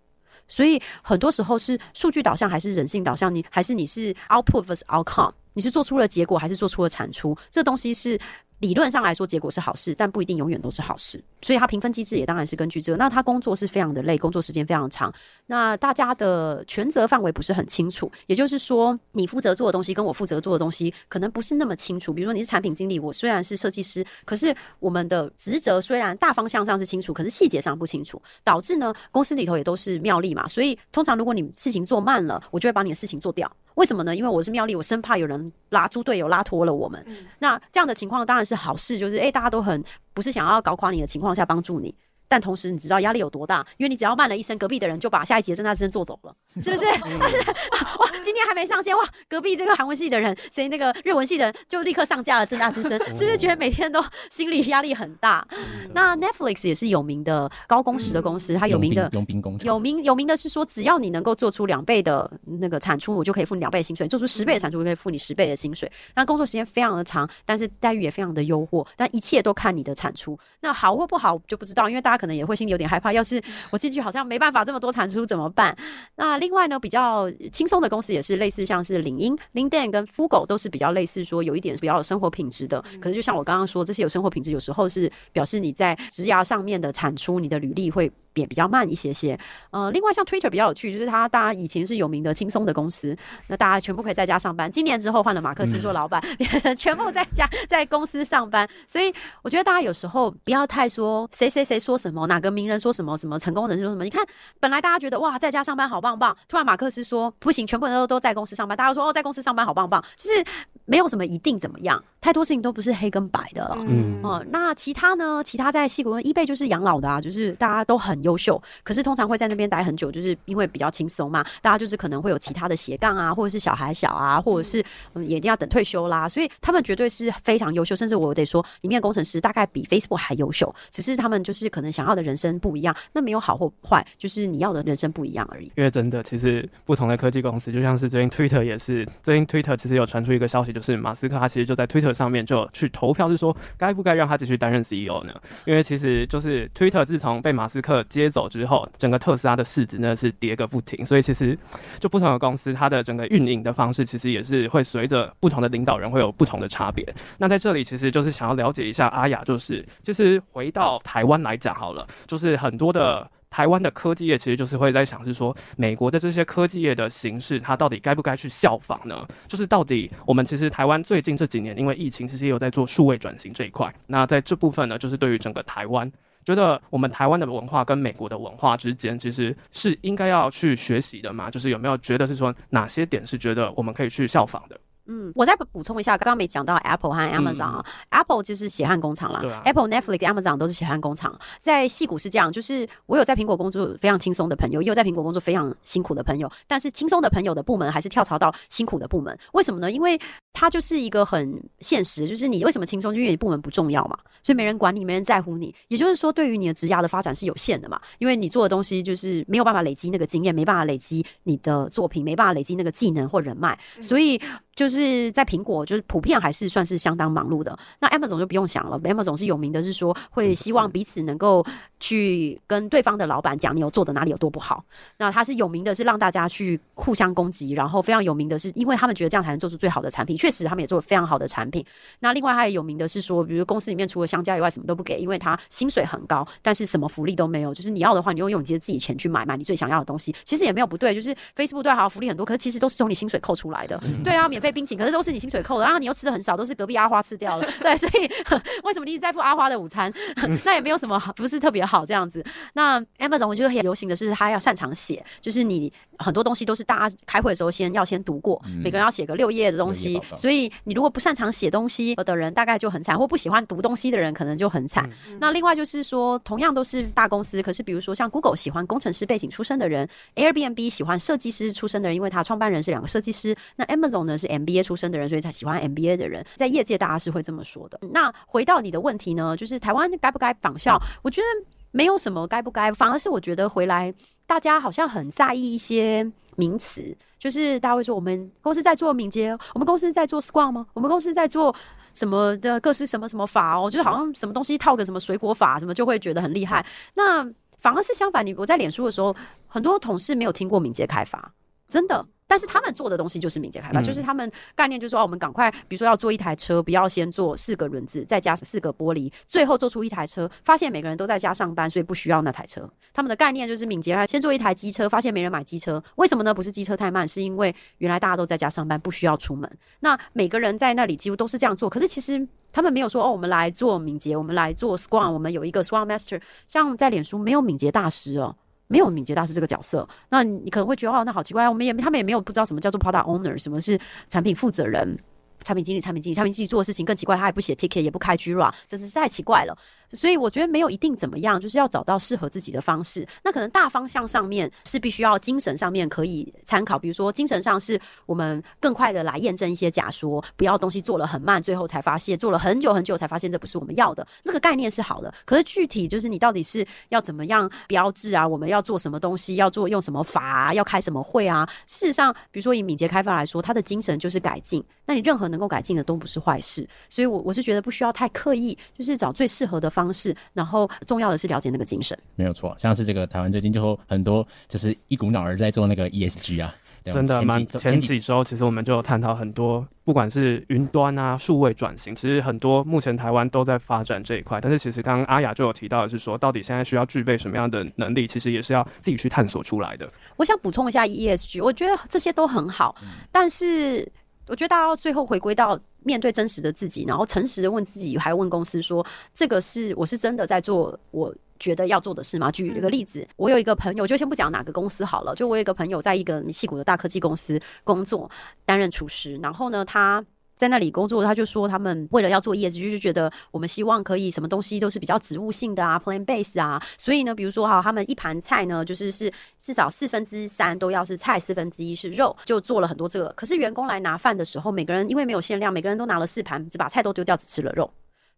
所以很多时候是数据导向还是人性导向？你还是你是 outputvers outcome？你是做出了结果还是做出了产出？这东西是。理论上来说，结果是好事，但不一定永远都是好事。所以他评分机制也当然是根据这个。那他工作是非常的累，工作时间非常长。那大家的权责范围不是很清楚，也就是说，你负责做的东西跟我负责做的东西可能不是那么清楚。比如说你是产品经理，我虽然是设计师，可是我们的职责虽然大方向上是清楚，可是细节上不清楚，导致呢公司里头也都是妙丽嘛。所以通常如果你事情做慢了，我就会把你的事情做掉。为什么呢？因为我是妙丽，我生怕有人拉猪队友，拉脱了我们。嗯、那这样的情况当然是是好事，就是哎、大家都很不是想要搞垮你的情况下帮助你。但同时，你知道压力有多大？因为你只要慢了一声，隔壁的人就把下一集的政大之声做走了，<laughs> 是不是？哇，今天还没上线哇，隔壁这个韩文系的人，谁那个日文系的人就立刻上架了正大之声，<laughs> 是不是觉得每天都心理压力很大？那 Netflix 也是有名的高工时的公司，它有名的佣兵工厂，有名有名的是说，只要你能够做出两倍的那个产出，我就可以付你两倍的薪水；做出十倍的产出，我就可以付你十倍的薪水。那工作时间非常的长，但是待遇也非常的优渥，但一切都看你的产出。那好或不好就不知道，因为大家。可能也会心里有点害怕，要是我进去好像没办法这么多产出怎么办？那另外呢，比较轻松的公司也是类似，像是领英、LinkedIn 跟 Fugo 都是比较类似，说有一点比较有生活品质的。可是就像我刚刚说，这些有生活品质，有时候是表示你在职涯上面的产出，你的履历会。也比较慢一些些，呃，另外像 Twitter 比较有趣，就是它大家以前是有名的轻松的公司，那大家全部可以在家上班。今年之后换了马克思做老板，嗯、全部在家在公司上班。所以我觉得大家有时候不要太说谁谁谁说什么，哪个名人说什么，什么成功人士说什么。你看，本来大家觉得哇，在家上班好棒棒，突然马克思说不行，全部人都都在公司上班，大家都说哦，在公司上班好棒棒，就是没有什么一定怎么样，太多事情都不是黑跟白的了。嗯哦、呃，那其他呢？其他在矽谷跟 eBay 就是养老的啊，就是大家都很优优秀，可是通常会在那边待很久，就是因为比较轻松嘛。大家就是可能会有其他的斜杠啊，或者是小孩小啊，或者是嗯，眼睛要等退休啦，所以他们绝对是非常优秀，甚至我得说，里面的工程师大概比 Facebook 还优秀，只是他们就是可能想要的人生不一样。那没有好或坏，就是你要的人生不一样而已。因为真的，其实不同的科技公司，就像是最近 Twitter 也是，最近 Twitter 其实有传出一个消息，就是马斯克他其实就在 Twitter 上面就去投票，是说该不该让他继续担任 CEO 呢？因为其实就是 Twitter 自从被马斯克接走之后，整个特斯拉的市值呢是跌个不停，所以其实就不同的公司，它的整个运营的方式，其实也是会随着不同的领导人会有不同的差别。那在这里，其实就是想要了解一下阿雅，就是其实回到台湾来讲好了，就是很多的。台湾的科技业其实就是会在想，是说美国的这些科技业的形式，它到底该不该去效仿呢？就是到底我们其实台湾最近这几年因为疫情，其实也有在做数位转型这一块。那在这部分呢，就是对于整个台湾，觉得我们台湾的文化跟美国的文化之间，其实是应该要去学习的嘛？就是有没有觉得是说哪些点是觉得我们可以去效仿的？嗯，我再补充一下，刚刚没讲到 Apple 和 Amazon 啊、嗯、，Apple 就是血汗工厂啦、啊、Apple、Netflix、Amazon 都是血汗工厂。在戏股是这样，就是我有在苹果工作非常轻松的朋友，也有在苹果工作非常辛苦的朋友。但是轻松的朋友的部门还是跳槽到辛苦的部门，为什么呢？因为它就是一个很现实，就是你为什么轻松，就因为你部门不重要嘛，所以没人管你，没人在乎你。也就是说，对于你的职涯的发展是有限的嘛，因为你做的东西就是没有办法累积那个经验，没办法累积你的作品，没办法累积那个技能或人脉，所以。就是在苹果，就是普遍还是算是相当忙碌的。那 Amazon 就不用想了，Amazon 是有名的，是说会希望彼此能够去跟对方的老板讲你有做的哪里有多不好。那他是有名的，是让大家去互相攻击，然后非常有名的是，因为他们觉得这样才能做出最好的产品。确实，他们也做了非常好的产品。那另外还有名的是说，比如公司里面除了香蕉以外什么都不给，因为他薪水很高，但是什么福利都没有。就是你要的话，你用用你自己钱去买，买你最想要的东西。其实也没有不对，就是 Facebook 对好福利很多，可是其实都是从你薪水扣出来的。对啊，免费。冰淇淋，可是都是你薪水扣的，然后你又吃的很少，都是隔壁阿花吃掉了，<laughs> 对，所以为什么你一直在付阿花的午餐？<laughs> 那也没有什么好，不是特别好这样子。那 Amazon 我觉得很流行的是，他要擅长写，就是你很多东西都是大家开会的时候先要先读过，嗯、每个人要写个六页的东西，所以你如果不擅长写东西的人，大概就很惨，或不喜欢读东西的人可能就很惨。嗯、那另外就是说，同样都是大公司，可是比如说像 Google 喜欢工程师背景出身的人，Airbnb 喜欢设计师出身的人，因为他创办人是两个设计师。那 Amazon 呢是 MBA 出身的人，所以他喜欢 MBA 的人，在业界大家是会这么说的。那回到你的问题呢，就是台湾该不该仿效？我觉得没有什么该不该，反而是我觉得回来大家好像很在意一些名词，就是大家会说我们公司在做敏捷，我们公司在做 Scrum 吗？我们公司在做什么的各式什么什么法哦？就好像什么东西套个什么水果法，什么就会觉得很厉害。那反而是相反，你我在脸书的时候，很多同事没有听过敏捷开发，真的。但是他们做的东西就是敏捷开发，嗯、就是他们概念就是说，哦，我们赶快，比如说要做一台车，不要先做四个轮子，再加四个玻璃，最后做出一台车。发现每个人都在家上班，所以不需要那台车。他们的概念就是敏捷开，先做一台机车，发现没人买机车，为什么呢？不是机车太慢，是因为原来大家都在家上班，不需要出门。那每个人在那里几乎都是这样做，可是其实他们没有说，哦，我们来做敏捷，我们来做 Scrum，我们有一个 Scrum Master，像在脸书没有敏捷大师哦。没有敏捷大师这个角色，那你可能会觉得哦，那好奇怪，我们也他们也没有不知道什么叫做 product owner，什么是产品负责人、产品经理、产品经理、产品经理做的事情更奇怪，他也不写 ticket，也不开 Gira，真是太奇怪了。所以我觉得没有一定怎么样，就是要找到适合自己的方式。那可能大方向上面是必须要精神上面可以参考，比如说精神上是我们更快的来验证一些假说，不要东西做了很慢，最后才发现做了很久很久才发现这不是我们要的。这个概念是好的，可是具体就是你到底是要怎么样标志啊？我们要做什么东西？要做用什么法啊？要开什么会啊？事实上，比如说以敏捷开发来说，它的精神就是改进。那你任何能够改进的都不是坏事。所以我我是觉得不需要太刻意，就是找最适合的方。方式，然后重要的是了解那个精神，没有错。像是这个台湾最近就很多，就是一股脑儿在做那个 ESG 啊，真的蛮。前几周其实我们就有探讨很多，不管是云端啊、数位转型，其实很多目前台湾都在发展这一块。但是其实刚刚阿雅就有提到的是说，到底现在需要具备什么样的能力，其实也是要自己去探索出来的。我想补充一下 ESG，我觉得这些都很好，嗯、但是我觉得大家要最后回归到。面对真实的自己，然后诚实的问自己，还问公司说：“这个是我是真的在做我觉得要做的事吗？”举一个例子，我有一个朋友，就先不讲哪个公司好了。就我有一个朋友在一个矽谷的大科技公司工作，担任厨师。然后呢，他在那里工作，他就说他们为了要做叶子就是觉得我们希望可以什么东西都是比较植物性的啊，plant base 啊，所以呢，比如说哈，他们一盘菜呢，就是是至少四分之三都要是菜，四分之一是肉，就做了很多这个。可是员工来拿饭的时候，每个人因为没有限量，每个人都拿了四盘，只把菜都丢掉，只吃了肉。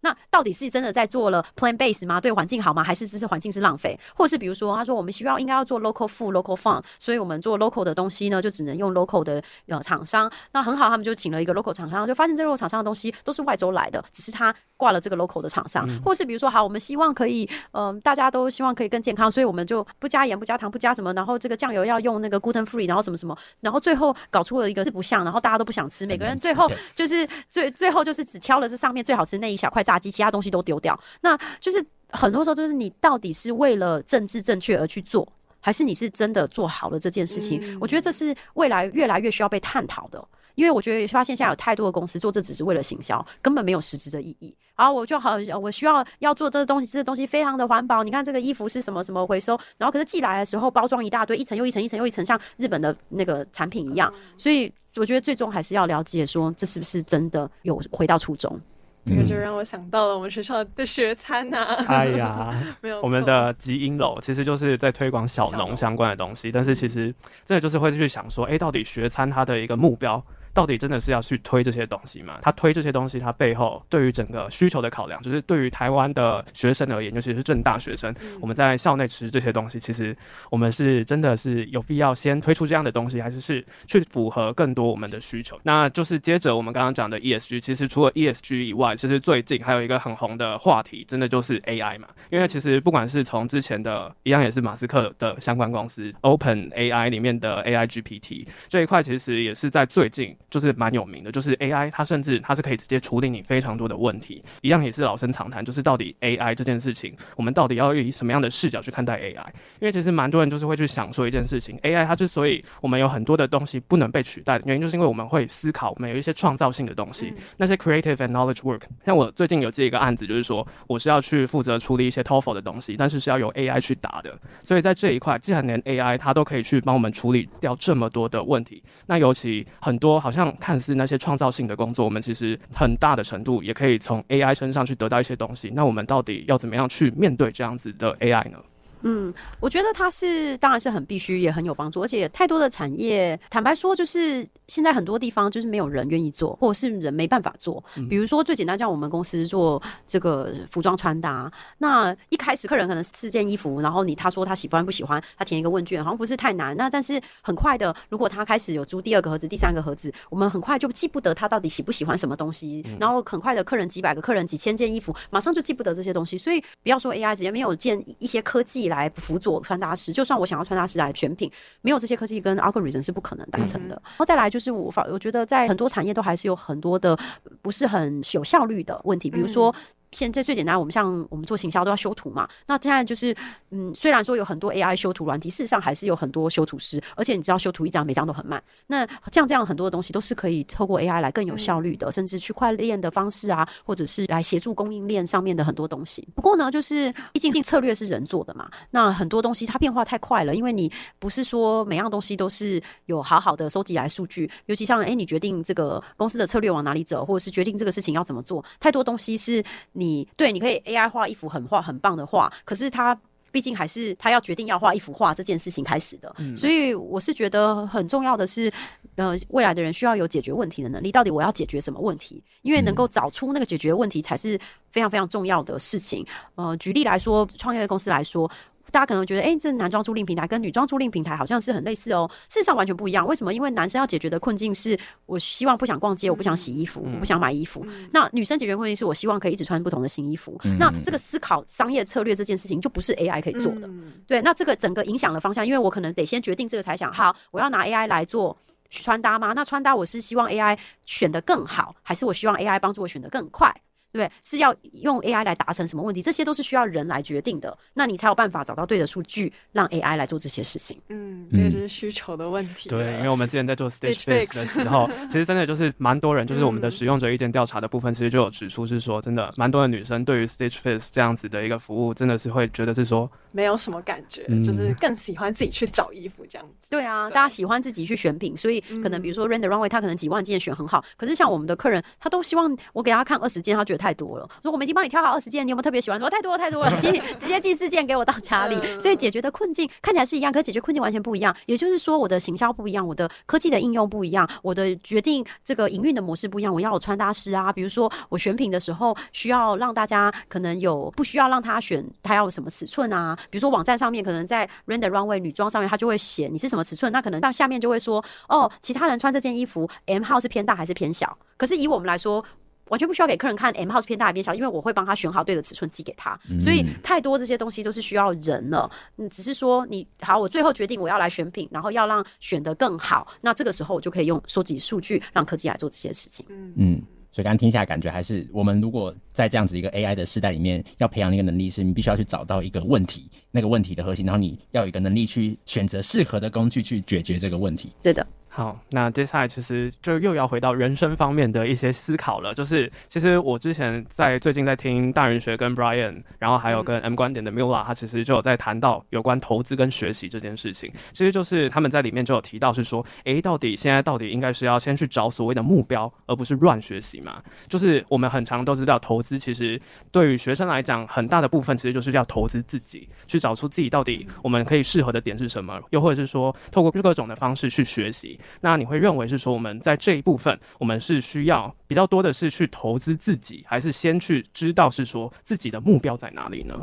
那到底是真的在做了 plant base 吗？对环境好吗？还是只是环境是浪费？或是比如说，他说我们需要应该要做 local food、local fun，所以我们做 local 的东西呢，就只能用 local 的呃厂商。那很好，他们就请了一个 local 厂商，就发现这 local 厂商的东西都是外州来的，只是他挂了这个 local 的厂商。嗯、或是比如说，好，我们希望可以，嗯、呃，大家都希望可以更健康，所以我们就不加盐、不加糖、不加什么，然后这个酱油要用那个 gluten free，然后什么什么，然后最后搞出了一个四不像，然后大家都不想吃，每个人最后就是最最后就是只挑了这上面最好吃那一小块炸鸡，其他东西都丢。丢掉，那就是很多时候，就是你到底是为了政治正确而去做，还是你是真的做好了这件事情？嗯、我觉得这是未来越来越需要被探讨的，因为我觉得发现现在有太多的公司做这只是为了行销，根本没有实质的意义。然后我就好，我需要要做这个东西，这个东西非常的环保。你看这个衣服是什么什么回收，然后可是寄来的时候包装一大堆，一层又一层，一层又一层，像日本的那个产品一样。所以我觉得最终还是要了解说，这是不是真的有回到初衷。这个就让我想到了我们学校的学餐呐、啊。哎呀，<laughs> 没有，我们的集英楼其实就是在推广小农相关的东西，但是其实这个就是会去想说，哎，到底学餐它的一个目标。到底真的是要去推这些东西吗？他推这些东西，他背后对于整个需求的考量，就是对于台湾的学生而言，尤其是正大学生，我们在校内吃这些东西，其实我们是真的是有必要先推出这样的东西，还是是去符合更多我们的需求？那就是接着我们刚刚讲的 ESG，其实除了 ESG 以外，其实最近还有一个很红的话题，真的就是 AI 嘛。因为其实不管是从之前的一样，也是马斯克的相关公司 Open AI 里面的 AI GPT 这一块，其实也是在最近。就是蛮有名的，就是 AI，它甚至它是可以直接处理你非常多的问题，一样也是老生常谈，就是到底 AI 这件事情，我们到底要以什么样的视角去看待 AI？因为其实蛮多人就是会去想说一件事情，AI 它之所以我们有很多的东西不能被取代的原因，就是因为我们会思考，我们有一些创造性的东西，那些 creative and knowledge work。像我最近有接一个案子，就是说我是要去负责处理一些 TOEFL 的东西，但是是要由 AI 去答的，所以在这一块，既然连 AI 它都可以去帮我们处理掉这么多的问题，那尤其很多好像。看似那些创造性的工作，我们其实很大的程度也可以从 AI 身上去得到一些东西。那我们到底要怎么样去面对这样子的 AI 呢？嗯，我觉得它是当然是很必须，也很有帮助，而且太多的产业，坦白说，就是现在很多地方就是没有人愿意做，或者是人没办法做。比如说最简单，像我们公司做这个服装穿搭，那一开始客人可能四件衣服，然后你他说他喜欢不喜欢，他填一个问卷，好像不是太难。那但是很快的，如果他开始有租第二个盒子、第三个盒子，我们很快就记不得他到底喜不喜欢什么东西，然后很快的客人几百个客人几千件衣服，马上就记不得这些东西。所以不要说 AI，直接没有建一些科技。来辅佐穿搭师，就算我想要穿搭师来选品，没有这些科技跟 algorithm 是不可能达成的。嗯、然后再来就是我发，我觉得在很多产业都还是有很多的不是很有效率的问题，比如说。现在最简单，我们像我们做行销都要修图嘛。那现在就是，嗯，虽然说有很多 AI 修图软体，事实上还是有很多修图师，而且你知道修图一张每张都很慢。那这样这样很多的东西都是可以透过 AI 来更有效率的，嗯、甚至区块链的方式啊，或者是来协助供应链上面的很多东西。不过呢，就是毕竟定策略是人做的嘛，那很多东西它变化太快了，因为你不是说每样东西都是有好好的收集来数据，尤其像哎，你决定这个公司的策略往哪里走，或者是决定这个事情要怎么做，太多东西是。你对，你可以 AI 画一幅很画很棒的画，可是他毕竟还是他要决定要画一幅画这件事情开始的，嗯、所以我是觉得很重要的是，呃，未来的人需要有解决问题的能力。到底我要解决什么问题？因为能够找出那个解决问题才是非常非常重要的事情。呃，举例来说，创业的公司来说。大家可能觉得，哎、欸，这男装租赁平台跟女装租赁平台好像是很类似哦。事实上完全不一样。为什么？因为男生要解决的困境是，我希望不想逛街，我不想洗衣服，嗯、我不想买衣服。嗯、那女生解决困境是我希望可以一直穿不同的新衣服。嗯、那这个思考商业策略这件事情就不是 AI 可以做的。嗯、对，那这个整个影响的方向，因为我可能得先决定这个才想，好，我要拿 AI 来做穿搭吗？那穿搭我是希望 AI 选的更好，还是我希望 AI 帮助我选的更快？对，是要用 AI 来达成什么问题？这些都是需要人来决定的。那你才有办法找到对的数据，让 AI 来做这些事情。嗯，这个就是需求的问题。对，因为我们之前在做 Stage Fix 的时候，其实真的就是蛮多人，就是我们的使用者意见调查的部分，其实就有指出是说，真的蛮多的女生对于 Stage Fix 这样子的一个服务，真的是会觉得是说没有什么感觉，嗯、就是更喜欢自己去找衣服这样子。对啊，大家喜欢自己去选品，所以可能比如说 Render Runway，他可能几万件选很好，可是像我们的客人，他都希望我给他看二十件，他觉得太多了。说我们已经帮你挑好二十件，你有没有特别喜欢？说太多了，太多了，<laughs> 请你直接寄四件给我到家里。所以解决的困境看起来是一样，可是解决困境完全不一样。也就是说，我的行销不一样，我的科技的应用不一样，我的决定这个营运的模式不一样。我要有穿搭师啊，比如说我选品的时候，需要让大家可能有不需要让他选他要什么尺寸啊？比如说网站上面可能在 Render Runway 女装上面，他就会写你是什么尺寸，那可能到下面就会说哦，其他人穿这件衣服 M 号是偏大还是偏小？可是以我们来说。完全不需要给客人看 M 号是偏大还是偏小，因为我会帮他选好对的尺寸寄给他。所以太多这些东西都是需要人了。嗯，只是说你好，我最后决定我要来选品，然后要让选得更好。那这个时候我就可以用收集数据，让科技来做这些事情。嗯，所以刚刚听下来，感觉还是我们如果在这样子一个 AI 的时代里面，要培养那个能力，是你必须要去找到一个问题，那个问题的核心，然后你要有一个能力去选择适合的工具去解决这个问题。对的。好，那接下来其实就又要回到人生方面的一些思考了。就是其实我之前在最近在听大人学跟 Brian，然后还有跟 M 观点的 Mula，他其实就有在谈到有关投资跟学习这件事情。其实就是他们在里面就有提到是说，诶，到底现在到底应该是要先去找所谓的目标，而不是乱学习嘛？就是我们很常都知道，投资其实对于学生来讲，很大的部分其实就是要投资自己，去找出自己到底我们可以适合的点是什么，又或者是说透过各种的方式去学习。那你会认为是说，我们在这一部分，我们是需要比较多的是去投资自己，还是先去知道是说自己的目标在哪里呢？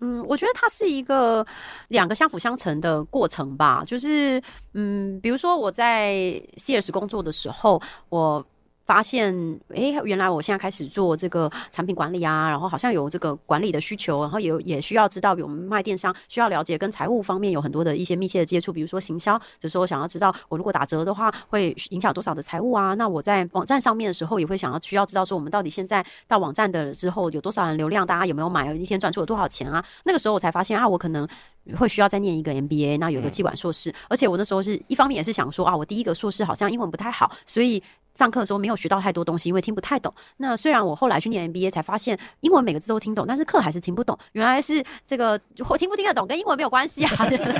嗯，我觉得它是一个两个相辅相成的过程吧。就是，嗯，比如说我在 CS 工作的时候，我。发现，诶，原来我现在开始做这个产品管理啊，然后好像有这个管理的需求，然后也也需要知道，比如我们卖电商需要了解跟财务方面有很多的一些密切的接触，比如说行销，这时候想要知道我如果打折的话会影响多少的财务啊。那我在网站上面的时候也会想要需要知道说我们到底现在到网站的之后有多少人流量，大家有没有买，一天赚出了多少钱啊？那个时候我才发现啊，我可能会需要再念一个 MBA，那有个企管硕士，而且我那时候是一方面也是想说啊，我第一个硕士好像英文不太好，所以。上课的时候没有学到太多东西，因为听不太懂。那虽然我后来去念 MBA 才发现，英文每个字都听懂，但是课还是听不懂。原来是这个我听不听得懂跟英文没有关系啊，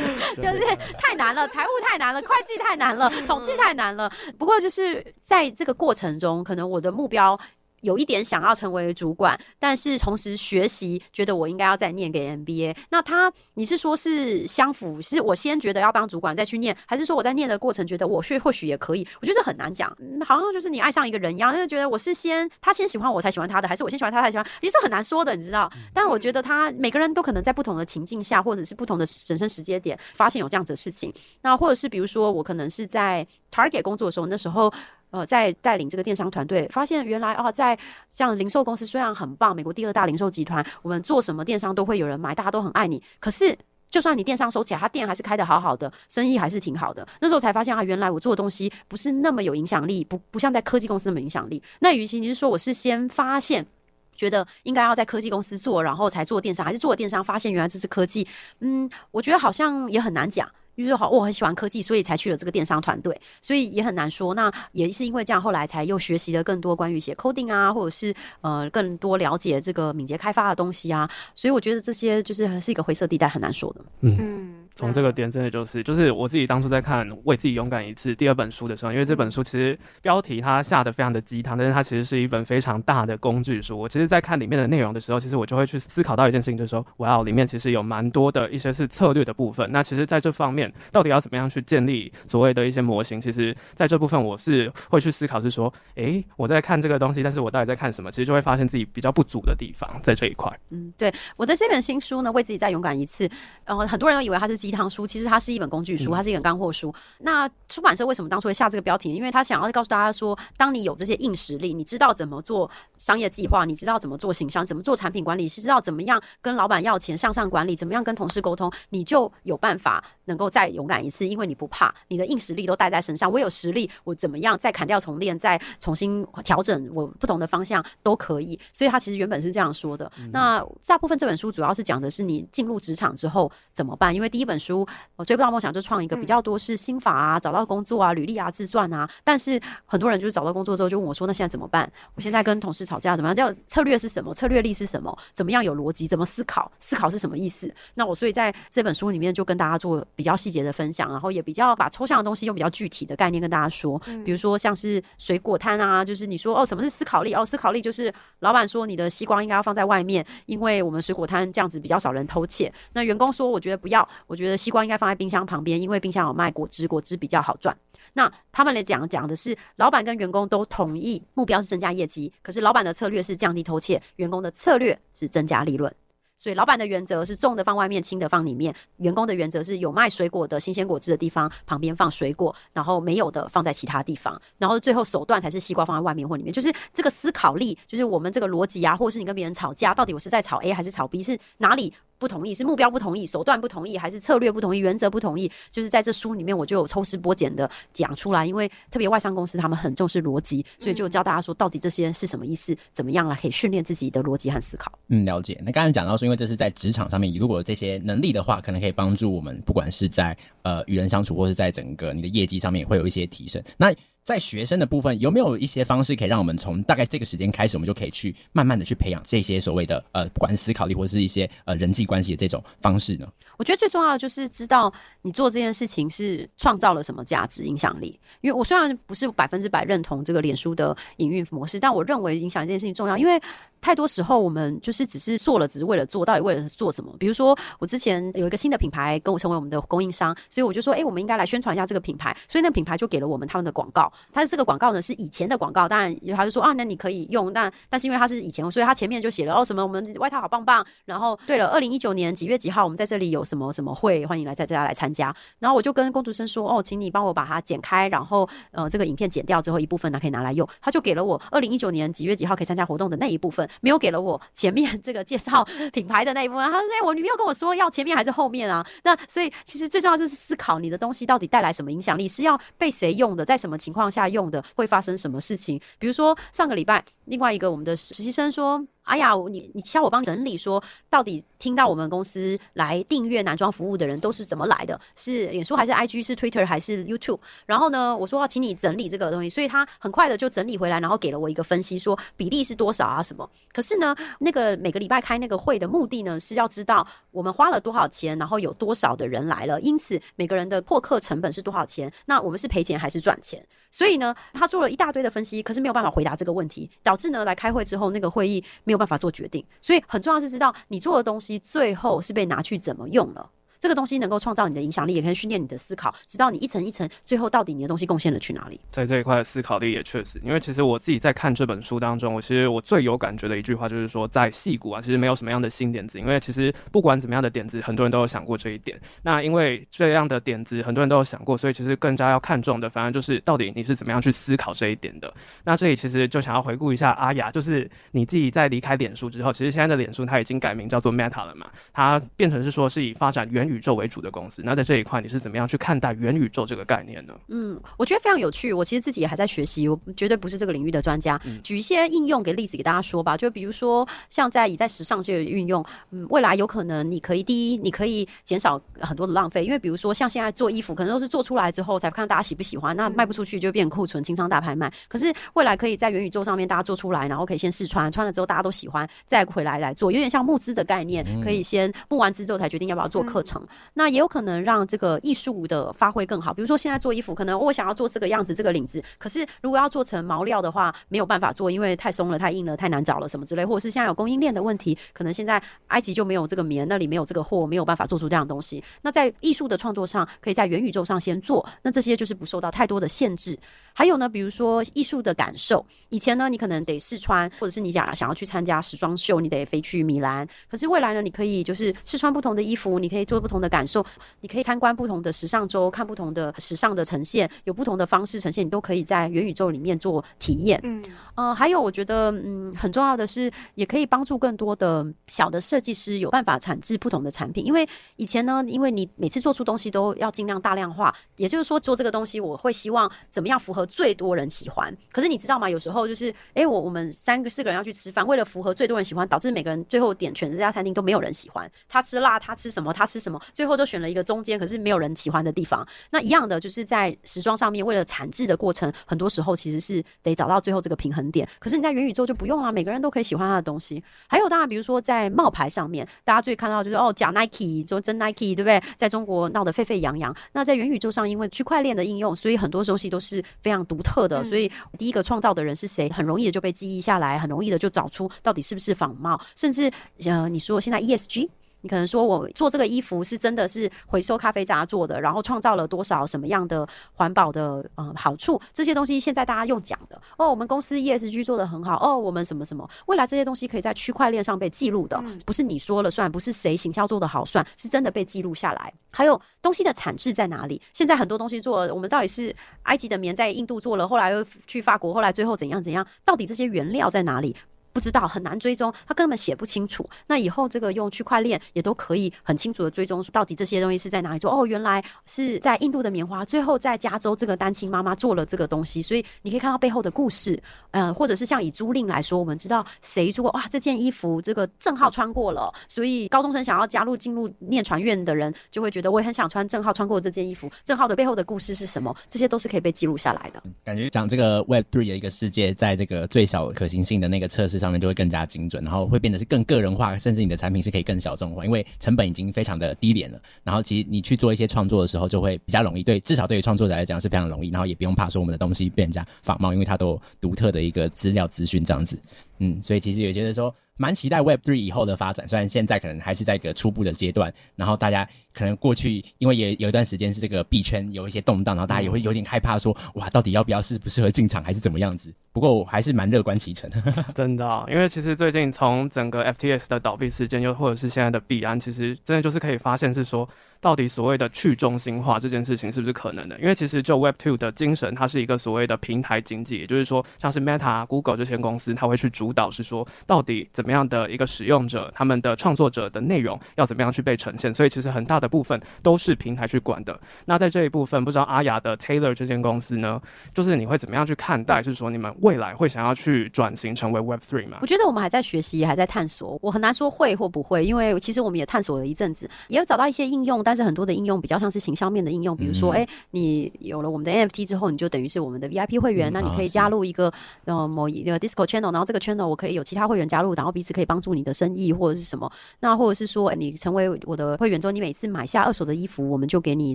<laughs> 就是太难了，财务太难了，会计太难了，统计太难了。不过就是在这个过程中，可能我的目标。有一点想要成为主管，但是同时学习，觉得我应该要再念个 MBA。那他，你是说是相符？是我先觉得要当主管再去念，还是说我在念的过程觉得我去或许也可以？我觉得这很难讲，好像就是你爱上一个人一样，就觉得我是先他先喜欢我才喜欢他的，还是我先喜欢他才喜欢？也是很难说的，你知道？但我觉得他每个人都可能在不同的情境下，或者是不同的人生时间点，发现有这样子的事情。那或者是比如说，我可能是在 Target 工作的时候，那时候。呃，在带领这个电商团队，发现原来啊，在像零售公司虽然很棒，美国第二大零售集团，我们做什么电商都会有人买，大家都很爱你。可是，就算你电商收起来，他店还是开得好好的，生意还是挺好的。那时候才发现啊，原来我做的东西不是那么有影响力，不不像在科技公司那么影响力。那与其你是说我是先发现，觉得应该要在科技公司做，然后才做电商，还是做电商发现原来这是科技？嗯，我觉得好像也很难讲。就是好，我很喜欢科技，所以才去了这个电商团队，所以也很难说。那也是因为这样，后来才又学习了更多关于写 coding 啊，或者是呃更多了解这个敏捷开发的东西啊。所以我觉得这些就是是一个灰色地带，很难说的。嗯。从这个点真的就是，就是我自己当初在看《为自己勇敢一次》第二本书的时候，因为这本书其实标题它下的非常的鸡汤，但是它其实是一本非常大的工具书。我其实，在看里面的内容的时候，其实我就会去思考到一件事情，就是说，哇，里面其实有蛮多的一些是策略的部分。那其实，在这方面，到底要怎么样去建立所谓的一些模型？其实，在这部分，我是会去思考，是说，诶，我在看这个东西，但是我到底在看什么？其实就会发现自己比较不足的地方在这一块。嗯，对，我的这本新书呢，《为自己再勇敢一次》，呃，很多人都以为它是基鸡汤书，其实它是一本工具书，嗯、它是一本干货书。那出版社为什么当初会下这个标题？因为他想要告诉大家说，当你有这些硬实力，你知道怎么做商业计划，你知道怎么做形象，怎么做产品管理，是知道怎么样跟老板要钱、向上管理，怎么样跟同事沟通，你就有办法能够再勇敢一次，因为你不怕，你的硬实力都带在身上。我有实力，我怎么样再砍掉重练，再重新调整我不同的方向都可以。所以他其实原本是这样说的。嗯、那大部分这本书主要是讲的是你进入职场之后怎么办？因为第一本书我追不到梦想就创一个比较多是心法啊，找到工作啊，履历啊，自传啊。但是很多人就是找到工作之后就问我说：“那现在怎么办？我现在跟同事吵架怎么样？叫策略是什么？策略力是什么？怎么样有逻辑？怎么思考？思考是什么意思？”那我所以在这本书里面就跟大家做比较细节的分享，然后也比较把抽象的东西用比较具体的概念跟大家说。比如说像是水果摊啊，就是你说哦，什么是思考力？哦，思考力就是老板说你的西瓜应该要放在外面，因为我们水果摊这样子比较少人偷窃。那员工说我觉得不要，我觉得西瓜应该放在冰箱旁边，因为冰箱有卖果汁，果汁比较好赚。那他们来讲讲的是，老板跟员工都同意目标是增加业绩，可是老板的策略是降低偷窃，员工的策略是增加利润。所以老板的原则是重的放外面，轻的放里面；员工的原则是有卖水果的新鲜果汁的地方旁边放水果，然后没有的放在其他地方，然后最后手段才是西瓜放在外面或里面。就是这个思考力，就是我们这个逻辑啊，或是你跟别人吵架，到底我是在吵 A 还是吵 B，是哪里？不同意是目标不同意，手段不同意，还是策略不同意，原则不同意？就是在这书里面，我就有抽丝剥茧的讲出来。因为特别外商公司他们很重视逻辑，所以就教大家说到底这些是什么意思，怎么样来可以训练自己的逻辑和思考。嗯，了解。那刚才讲到说，因为这是在职场上面，如果这些能力的话，可能可以帮助我们，不管是在呃与人相处，或是在整个你的业绩上面，会有一些提升。那在学生的部分，有没有一些方式可以让我们从大概这个时间开始，我们就可以去慢慢的去培养这些所谓的呃，不管思考力或者是一些呃人际关系的这种方式呢？我觉得最重要的就是知道你做这件事情是创造了什么价值、影响力。因为我虽然不是百分之百认同这个脸书的营运模式，但我认为影响这件事情重要，因为。太多时候，我们就是只是做了，只是为了做，到底为了做什么？比如说，我之前有一个新的品牌跟我成为我们的供应商，所以我就说，哎、我们应该来宣传一下这个品牌。所以那个品牌就给了我们他们的广告。它的这个广告呢是以前的广告，当然他就说啊，那你可以用。但但是因为它是以前，所以它前面就写了哦什么，我们外套好棒棒。然后对了，二零一九年几月几号，我们在这里有什么什么会，欢迎来在这家来参加。然后我就跟工读生说，哦，请你帮我把它剪开，然后呃这个影片剪掉之后一部分呢可以拿来用。他就给了我二零一九年几月几号可以参加活动的那一部分，没有给了我。前面这个介绍 <laughs> 品牌的那一部分，他说：“哎，我女朋友跟我说要前面还是后面啊？”那所以其实最重要就是思考你的东西到底带来什么影响力，是要被谁用的，在什么情况下用的，会发生什么事情。比如说上个礼拜，另外一个我们的实习生说。哎呀，你你叫我帮整理说，到底听到我们公司来订阅男装服务的人都是怎么来的？是脸书还是 IG？是 Twitter 还是 YouTube？然后呢，我说要请你整理这个东西，所以他很快的就整理回来，然后给了我一个分析，说比例是多少啊什么？可是呢，那个每个礼拜开那个会的目的呢，是要知道我们花了多少钱，然后有多少的人来了，因此每个人的获客成本是多少钱？那我们是赔钱还是赚钱？所以呢，他做了一大堆的分析，可是没有办法回答这个问题，导致呢来开会之后那个会议没有办法做决定，所以很重要是知道你做的东西最后是被拿去怎么用了。这个东西能够创造你的影响力，也可以训练你的思考，直到你一层一层，最后到底你的东西贡献了去哪里。在这一块思考力也确实，因为其实我自己在看这本书当中，我其实我最有感觉的一句话就是说，在戏骨啊，其实没有什么样的新点子，因为其实不管怎么样的点子，很多人都有想过这一点。那因为这样的点子很多人都有想过，所以其实更加要看重的，反而就是到底你是怎么样去思考这一点的。那这里其实就想要回顾一下阿雅，就是你自己在离开脸书之后，其实现在的脸书它已经改名叫做 Meta 了嘛，它变成是说是以发展元宇宙为主的公司，那在这一块你是怎么样去看待元宇宙这个概念呢？嗯，我觉得非常有趣。我其实自己也还在学习，我绝对不是这个领域的专家。嗯、举一些应用给例子给大家说吧，就比如说像在以在时尚这个运用，嗯，未来有可能你可以第一，你可以减少很多的浪费，因为比如说像现在做衣服，可能都是做出来之后才看大家喜不喜欢，那卖不出去就变库存清仓大拍卖。可是未来可以在元宇宙上面大家做出来，然后可以先试穿，穿了之后大家都喜欢，再回来来做，有点像募资的概念，可以先募完资之后才决定要不要做课程。嗯、那也有可能。让这个艺术的发挥更好。比如说，现在做衣服，可能我想要做这个样子，这个领子，可是如果要做成毛料的话，没有办法做，因为太松了、太硬了、太难找了，什么之类，或者是现在有供应链的问题，可能现在埃及就没有这个棉，那里没有这个货，没有办法做出这样的东西。那在艺术的创作上，可以在元宇宙上先做，那这些就是不受到太多的限制。还有呢，比如说艺术的感受，以前呢，你可能得试穿，或者是你想想要去参加时装秀，你得飞去米兰。可是未来呢，你可以就是试穿不同的衣服，你可以做不同的感受，你可以参观不同的时尚周，看不同的时尚的呈现，有不同的方式呈现，你都可以在元宇宙里面做体验。嗯，呃，还有我觉得，嗯，很重要的是，也可以帮助更多的小的设计师有办法产制不同的产品，因为以前呢，因为你每次做出东西都要尽量大量化，也就是说做这个东西，我会希望怎么样符合最多人喜欢，可是你知道吗？有时候就是，哎、我我们三个四个人要去吃饭，为了符合最多人喜欢，导致每个人最后点全这家餐厅都没有人喜欢。他吃辣，他吃什么？他吃什么？最后都选了一个中间，可是没有人喜欢的地方。那一样的，就是在时装上面，为了产制的过程，很多时候其实是得找到最后这个平衡点。可是你在元宇宙就不用了，每个人都可以喜欢他的东西。还有，当然，比如说在冒牌上面，大家最看到就是哦，假 Nike 就真 Nike，对不对？在中国闹得沸沸扬扬。那在元宇宙上，因为区块链的应用，所以很多东西都是非常独特的，所以第一个创造的人是谁，很容易的就被记忆下来，很容易的就找出到底是不是仿冒，甚至呃，你说现在 ESG。你可能说，我做这个衣服是真的是回收咖啡渣做的，然后创造了多少什么样的环保的嗯好处？这些东西现在大家用讲的哦，我们公司 ESG 做得很好哦，我们什么什么，未来这些东西可以在区块链上被记录的，不是你说了算，不是谁行销做得好算，是真的被记录下来。还有东西的产制在哪里？现在很多东西做，我们到底是埃及的棉在印度做了，后来又去法国，后来最后怎样怎样？到底这些原料在哪里？不知道，很难追踪，他根本写不清楚。那以后这个用区块链也都可以很清楚的追踪，到底这些东西是在哪里做？哦，原来是在印度的棉花，最后在加州这个单亲妈妈做了这个东西，所以你可以看到背后的故事。呃，或者是像以租赁来说，我们知道谁做过哇，这件衣服这个正浩穿过了，所以高中生想要加入进入念传院的人就会觉得我也很想穿正浩穿过这件衣服。正浩的背后的故事是什么？这些都是可以被记录下来的。感觉讲这个 Web Three 的一个世界，在这个最小可行性的那个测试上面就会更加精准，然后会变得是更个人化，甚至你的产品是可以更小众化，因为成本已经非常的低廉了。然后其实你去做一些创作的时候，就会比较容易，对，至少对于创作者来讲是非常容易，然后也不用怕说我们的东西被人家仿冒，因为它都有独特的一个资料资讯这样子。嗯，所以其实也觉得说。蛮期待 Web Three 以后的发展，虽然现在可能还是在一个初步的阶段，然后大家可能过去因为也有一段时间是这个币圈有一些动荡，然后大家也会有点害怕说，哇，到底要不要适不适合进场，还是怎么样子？不过我还是蛮乐观其成。<laughs> 真的、哦，因为其实最近从整个 FTS 的倒闭事件，又或者是现在的币安，其实真的就是可以发现是说。到底所谓的去中心化这件事情是不是可能的？因为其实就 Web Two 的精神，它是一个所谓的平台经济，也就是说，像是 Meta、Google 这些公司，它会去主导，是说到底怎么样的一个使用者，他们的创作者的内容要怎么样去被呈现。所以其实很大的部分都是平台去管的。那在这一部分，不知道阿雅的 Taylor 这间公司呢，就是你会怎么样去看待？就是说你们未来会想要去转型成为 Web Three 吗？我觉得我们还在学习，还在探索。我很难说会或不会，因为其实我们也探索了一阵子，也有找到一些应用，但是很多的应用比。较像是形象面的应用，比如说，哎、嗯欸，你有了我们的 NFT 之后，你就等于是我们的 VIP 会员，嗯、那你可以加入一个、哦、呃某一个 Discord channel，然后这个 channel 我可以有其他会员加入，然后彼此可以帮助你的生意或者是什么。那或者是说，欸、你成为我的会员之后，你每次买下二手的衣服，我们就给你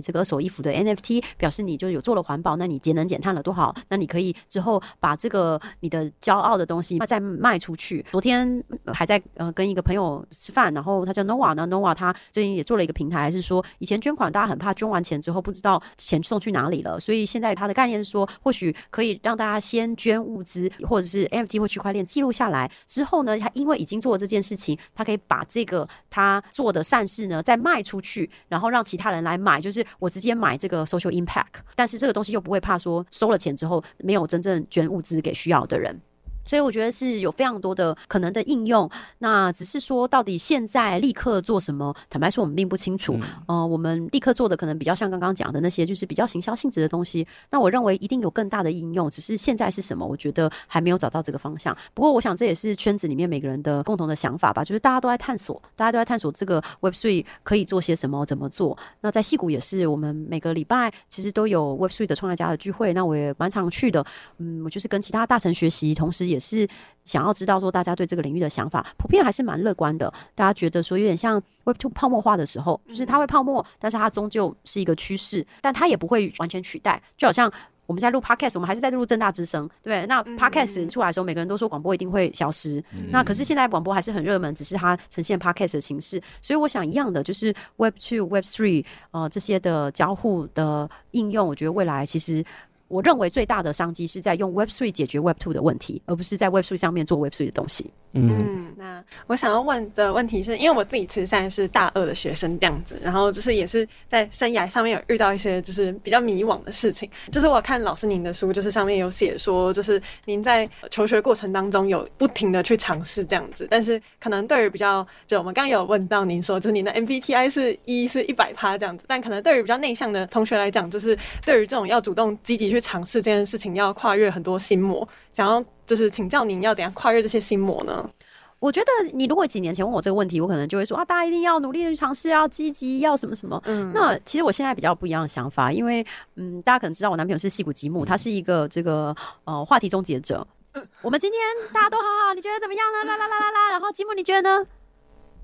这个二手衣服的 NFT，表示你就有做了环保，那你节能减碳了多好？那你可以之后把这个你的骄傲的东西再卖出去。昨天还在呃跟一个朋友吃饭，然后他叫 Nova 呢，Nova 他最近也做了一个平台，是说以前捐款大家很怕捐完钱。之后不知道钱送去哪里了，所以现在他的概念是说，或许可以让大家先捐物资，或者是 NFT 或区块链记录下来。之后呢，他因为已经做了这件事情，他可以把这个他做的善事呢再卖出去，然后让其他人来买，就是我直接买这个 social impact，但是这个东西又不会怕说收了钱之后没有真正捐物资给需要的人。所以我觉得是有非常多的可能的应用，那只是说到底现在立刻做什么，坦白说我们并不清楚。嗯、呃，我们立刻做的可能比较像刚刚讲的那些，就是比较行销性质的东西。那我认为一定有更大的应用，只是现在是什么，我觉得还没有找到这个方向。不过我想这也是圈子里面每个人的共同的想法吧，就是大家都在探索，大家都在探索这个 Web Three 可以做些什么，怎么做。那在戏谷也是，我们每个礼拜其实都有 Web Three 的创业家的聚会，那我也蛮常去的。嗯，我就是跟其他大神学习，同时也。也是想要知道说大家对这个领域的想法，普遍还是蛮乐观的。大家觉得说有点像 Web Two 泡沫化的时候，就是它会泡沫，但是它终究是一个趋势，但它也不会完全取代。就好像我们在录 Podcast，我们还是在录正大之声，对？那 Podcast 出来的时候，每个人都说广播一定会消失。那可是现在广播还是很热门，只是它呈现 Podcast 的形式。所以我想一样的，就是 Web Two、Web Three 呃这些的交互的应用，我觉得未来其实。我认为最大的商机是在用 Web Three 解决 Web Two 的问题，而不是在 Web Three 上面做 Web Three 的东西。嗯，嗯，那我想要问的问题是，因为我自己其实现在是大二的学生这样子，然后就是也是在生涯上面有遇到一些就是比较迷惘的事情。就是我看老师您的书，就是上面有写说，就是您在求学过程当中有不停的去尝试这样子，但是可能对于比较就我们刚刚有问到您说，就是您的 MBTI 是一是一百趴这样子，但可能对于比较内向的同学来讲，就是对于这种要主动积极去尝试这件事情，要跨越很多心魔，想要。就是请教您要怎样跨越这些心魔呢？我觉得你如果几年前问我这个问题，我可能就会说啊，大家一定要努力的去尝试，要积极，要什么什么。嗯，那其实我现在比较不一样的想法，因为嗯，大家可能知道我男朋友是戏骨吉姆，他是一个这个呃话题终结者。嗯，我们今天大家都好好，你觉得怎么样呢？啦啦啦啦啦，然后吉姆你觉得呢？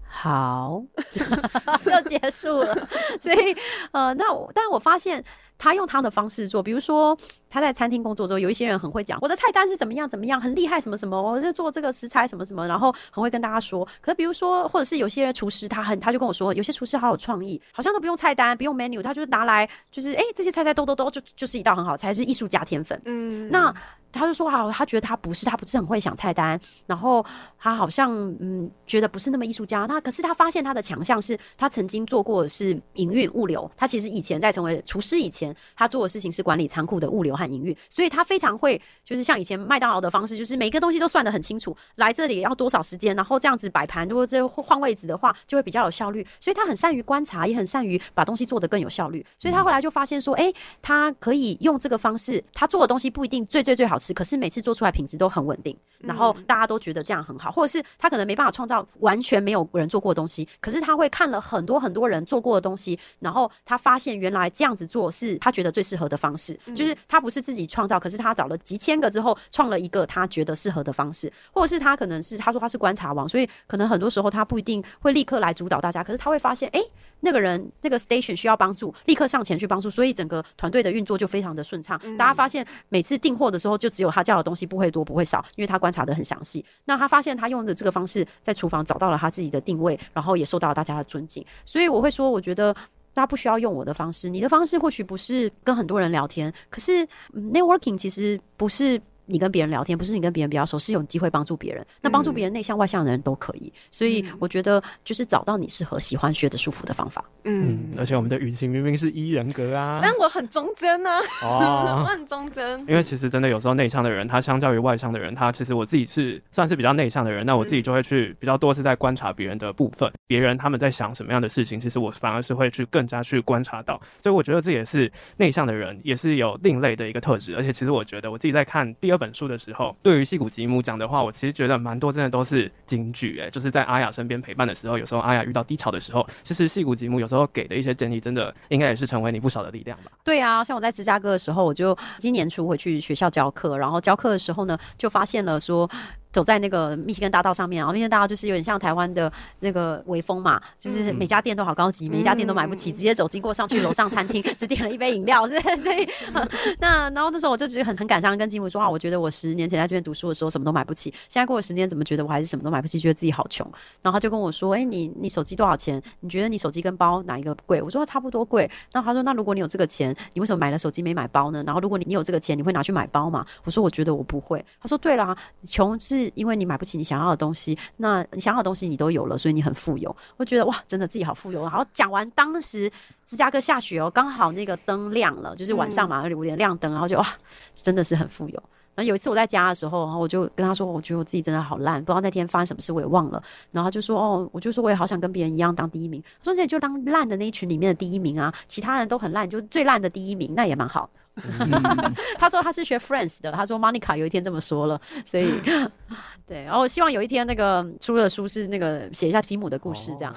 好，<laughs> 就结束了。<laughs> 所以呃，那我但我发现。他用他的方式做，比如说他在餐厅工作时候，有一些人很会讲我的菜单是怎么样怎么样，很厉害什么什么，我就做这个食材什么什么，然后很会跟大家说。可是比如说，或者是有些人厨师，他很他就跟我说，有些厨师好有创意，好像都不用菜单，不用 menu，他就是拿来就是哎、欸、这些菜菜都都都就就是一道很好菜，是艺术家天分。嗯，那。他就说好，他觉得他不是，他不是很会想菜单，然后他好像嗯觉得不是那么艺术家。那可是他发现他的强项是他曾经做过的是营运物流。他其实以前在成为厨师以前，他做的事情是管理仓库的物流和营运，所以他非常会就是像以前麦当劳的方式，就是每个东西都算得很清楚，来这里要多少时间，然后这样子摆盘，如果这换位置的话，就会比较有效率。所以他很善于观察，也很善于把东西做得更有效率。所以他后来就发现说，哎，他可以用这个方式，他做的东西不一定最最最好吃，可是每次做出来品质都很稳定，然后大家都觉得这样很好，或者是他可能没办法创造完全没有人做过的东西，可是他会看了很多很多人做过的东西，然后他发现原来这样子做是他觉得最适合的方式，就是他不是自己创造，可是他找了几千个之后创了一个他觉得适合的方式，或者是他可能是他说他是观察王，所以可能很多时候他不一定会立刻来主导大家，可是他会发现，哎，那个人那个 station 需要帮助，立刻上前去帮助，所以整个团队的运作就非常的顺畅。大家发现每次订货的时候，就只有他叫的东西。不会多不会少，因为他观察的很详细。那他发现他用的这个方式在厨房找到了他自己的定位，然后也受到了大家的尊敬。所以我会说，我觉得大家不需要用我的方式，你的方式或许不是跟很多人聊天，可是 networking 其实不是。你跟别人聊天，不是你跟别人比较熟，是有机会帮助别人。那帮助别人，内向外向的人都可以。所以我觉得，就是找到你适合、喜欢、学的舒服的方法。嗯，而且我们的语情明明是一人格啊，但我很忠贞呢。哦，<laughs> 我很忠贞。因为其实真的有时候内向的人，他相较于外向的人，他其实我自己是算是比较内向的人。那我自己就会去比较多是在观察别人的部分，别人他们在想什么样的事情，其实我反而是会去更加去观察到。所以我觉得这也是内向的人也是有另类的一个特质。而且其实我觉得我自己在看第二本书的时候，对于戏骨吉姆讲的话，我其实觉得蛮多，真的都是金句哎。就是在阿雅身边陪伴的时候，有时候阿雅遇到低潮的时候，其实戏骨吉姆有时候给的一些建议，真的应该也是成为你不少的力量吧。对啊，像我在芝加哥的时候，我就今年初回去学校教课，然后教课的时候呢，就发现了说。走在那个密西根大道上面，然后密西根大道就是有点像台湾的那个微风嘛，就是每家店都好高级，嗯、每一家店都买不起，直接走经过上去楼上餐厅，<laughs> 只点了一杯饮料，<laughs> 所以所以 <laughs> 那然后那时候我就觉得很很感伤，跟吉姆说话，我觉得我十年前在这边读书的时候什么都买不起，现在过了十年，怎么觉得我还是什么都买不起，觉得自己好穷。然后他就跟我说：“哎、欸，你你手机多少钱？你觉得你手机跟包哪一个贵？”我说：“差不多贵。”然后他说：“那如果你有这个钱，你为什么买了手机没买包呢？然后如果你你有这个钱，你会拿去买包吗？”我说：“我觉得我不会。”他说：“对了，穷是是因为你买不起。”你想要的东西，那你想要的东西你都有了，所以你很富有。我觉得哇，真的自己好富有。然后讲完，当时芝加哥下雪哦，刚好那个灯亮了，就是晚上嘛，五点亮灯，然后就哇，真的是很富有。然后有一次我在家的时候，然后我就跟他说，我觉得我自己真的好烂，不知道那天发生什么事，我也忘了。然后他就说，哦，我就说我也好想跟别人一样当第一名。他说，那你就当烂的那一群里面的第一名啊，其他人都很烂，就最烂的第一名，那也蛮好。<laughs> 他说他是学 Friends 的，他说 Monica 有一天这么说了，所以 <laughs> 对，然后希望有一天那个出的书是那个写一下吉姆的故事，这样，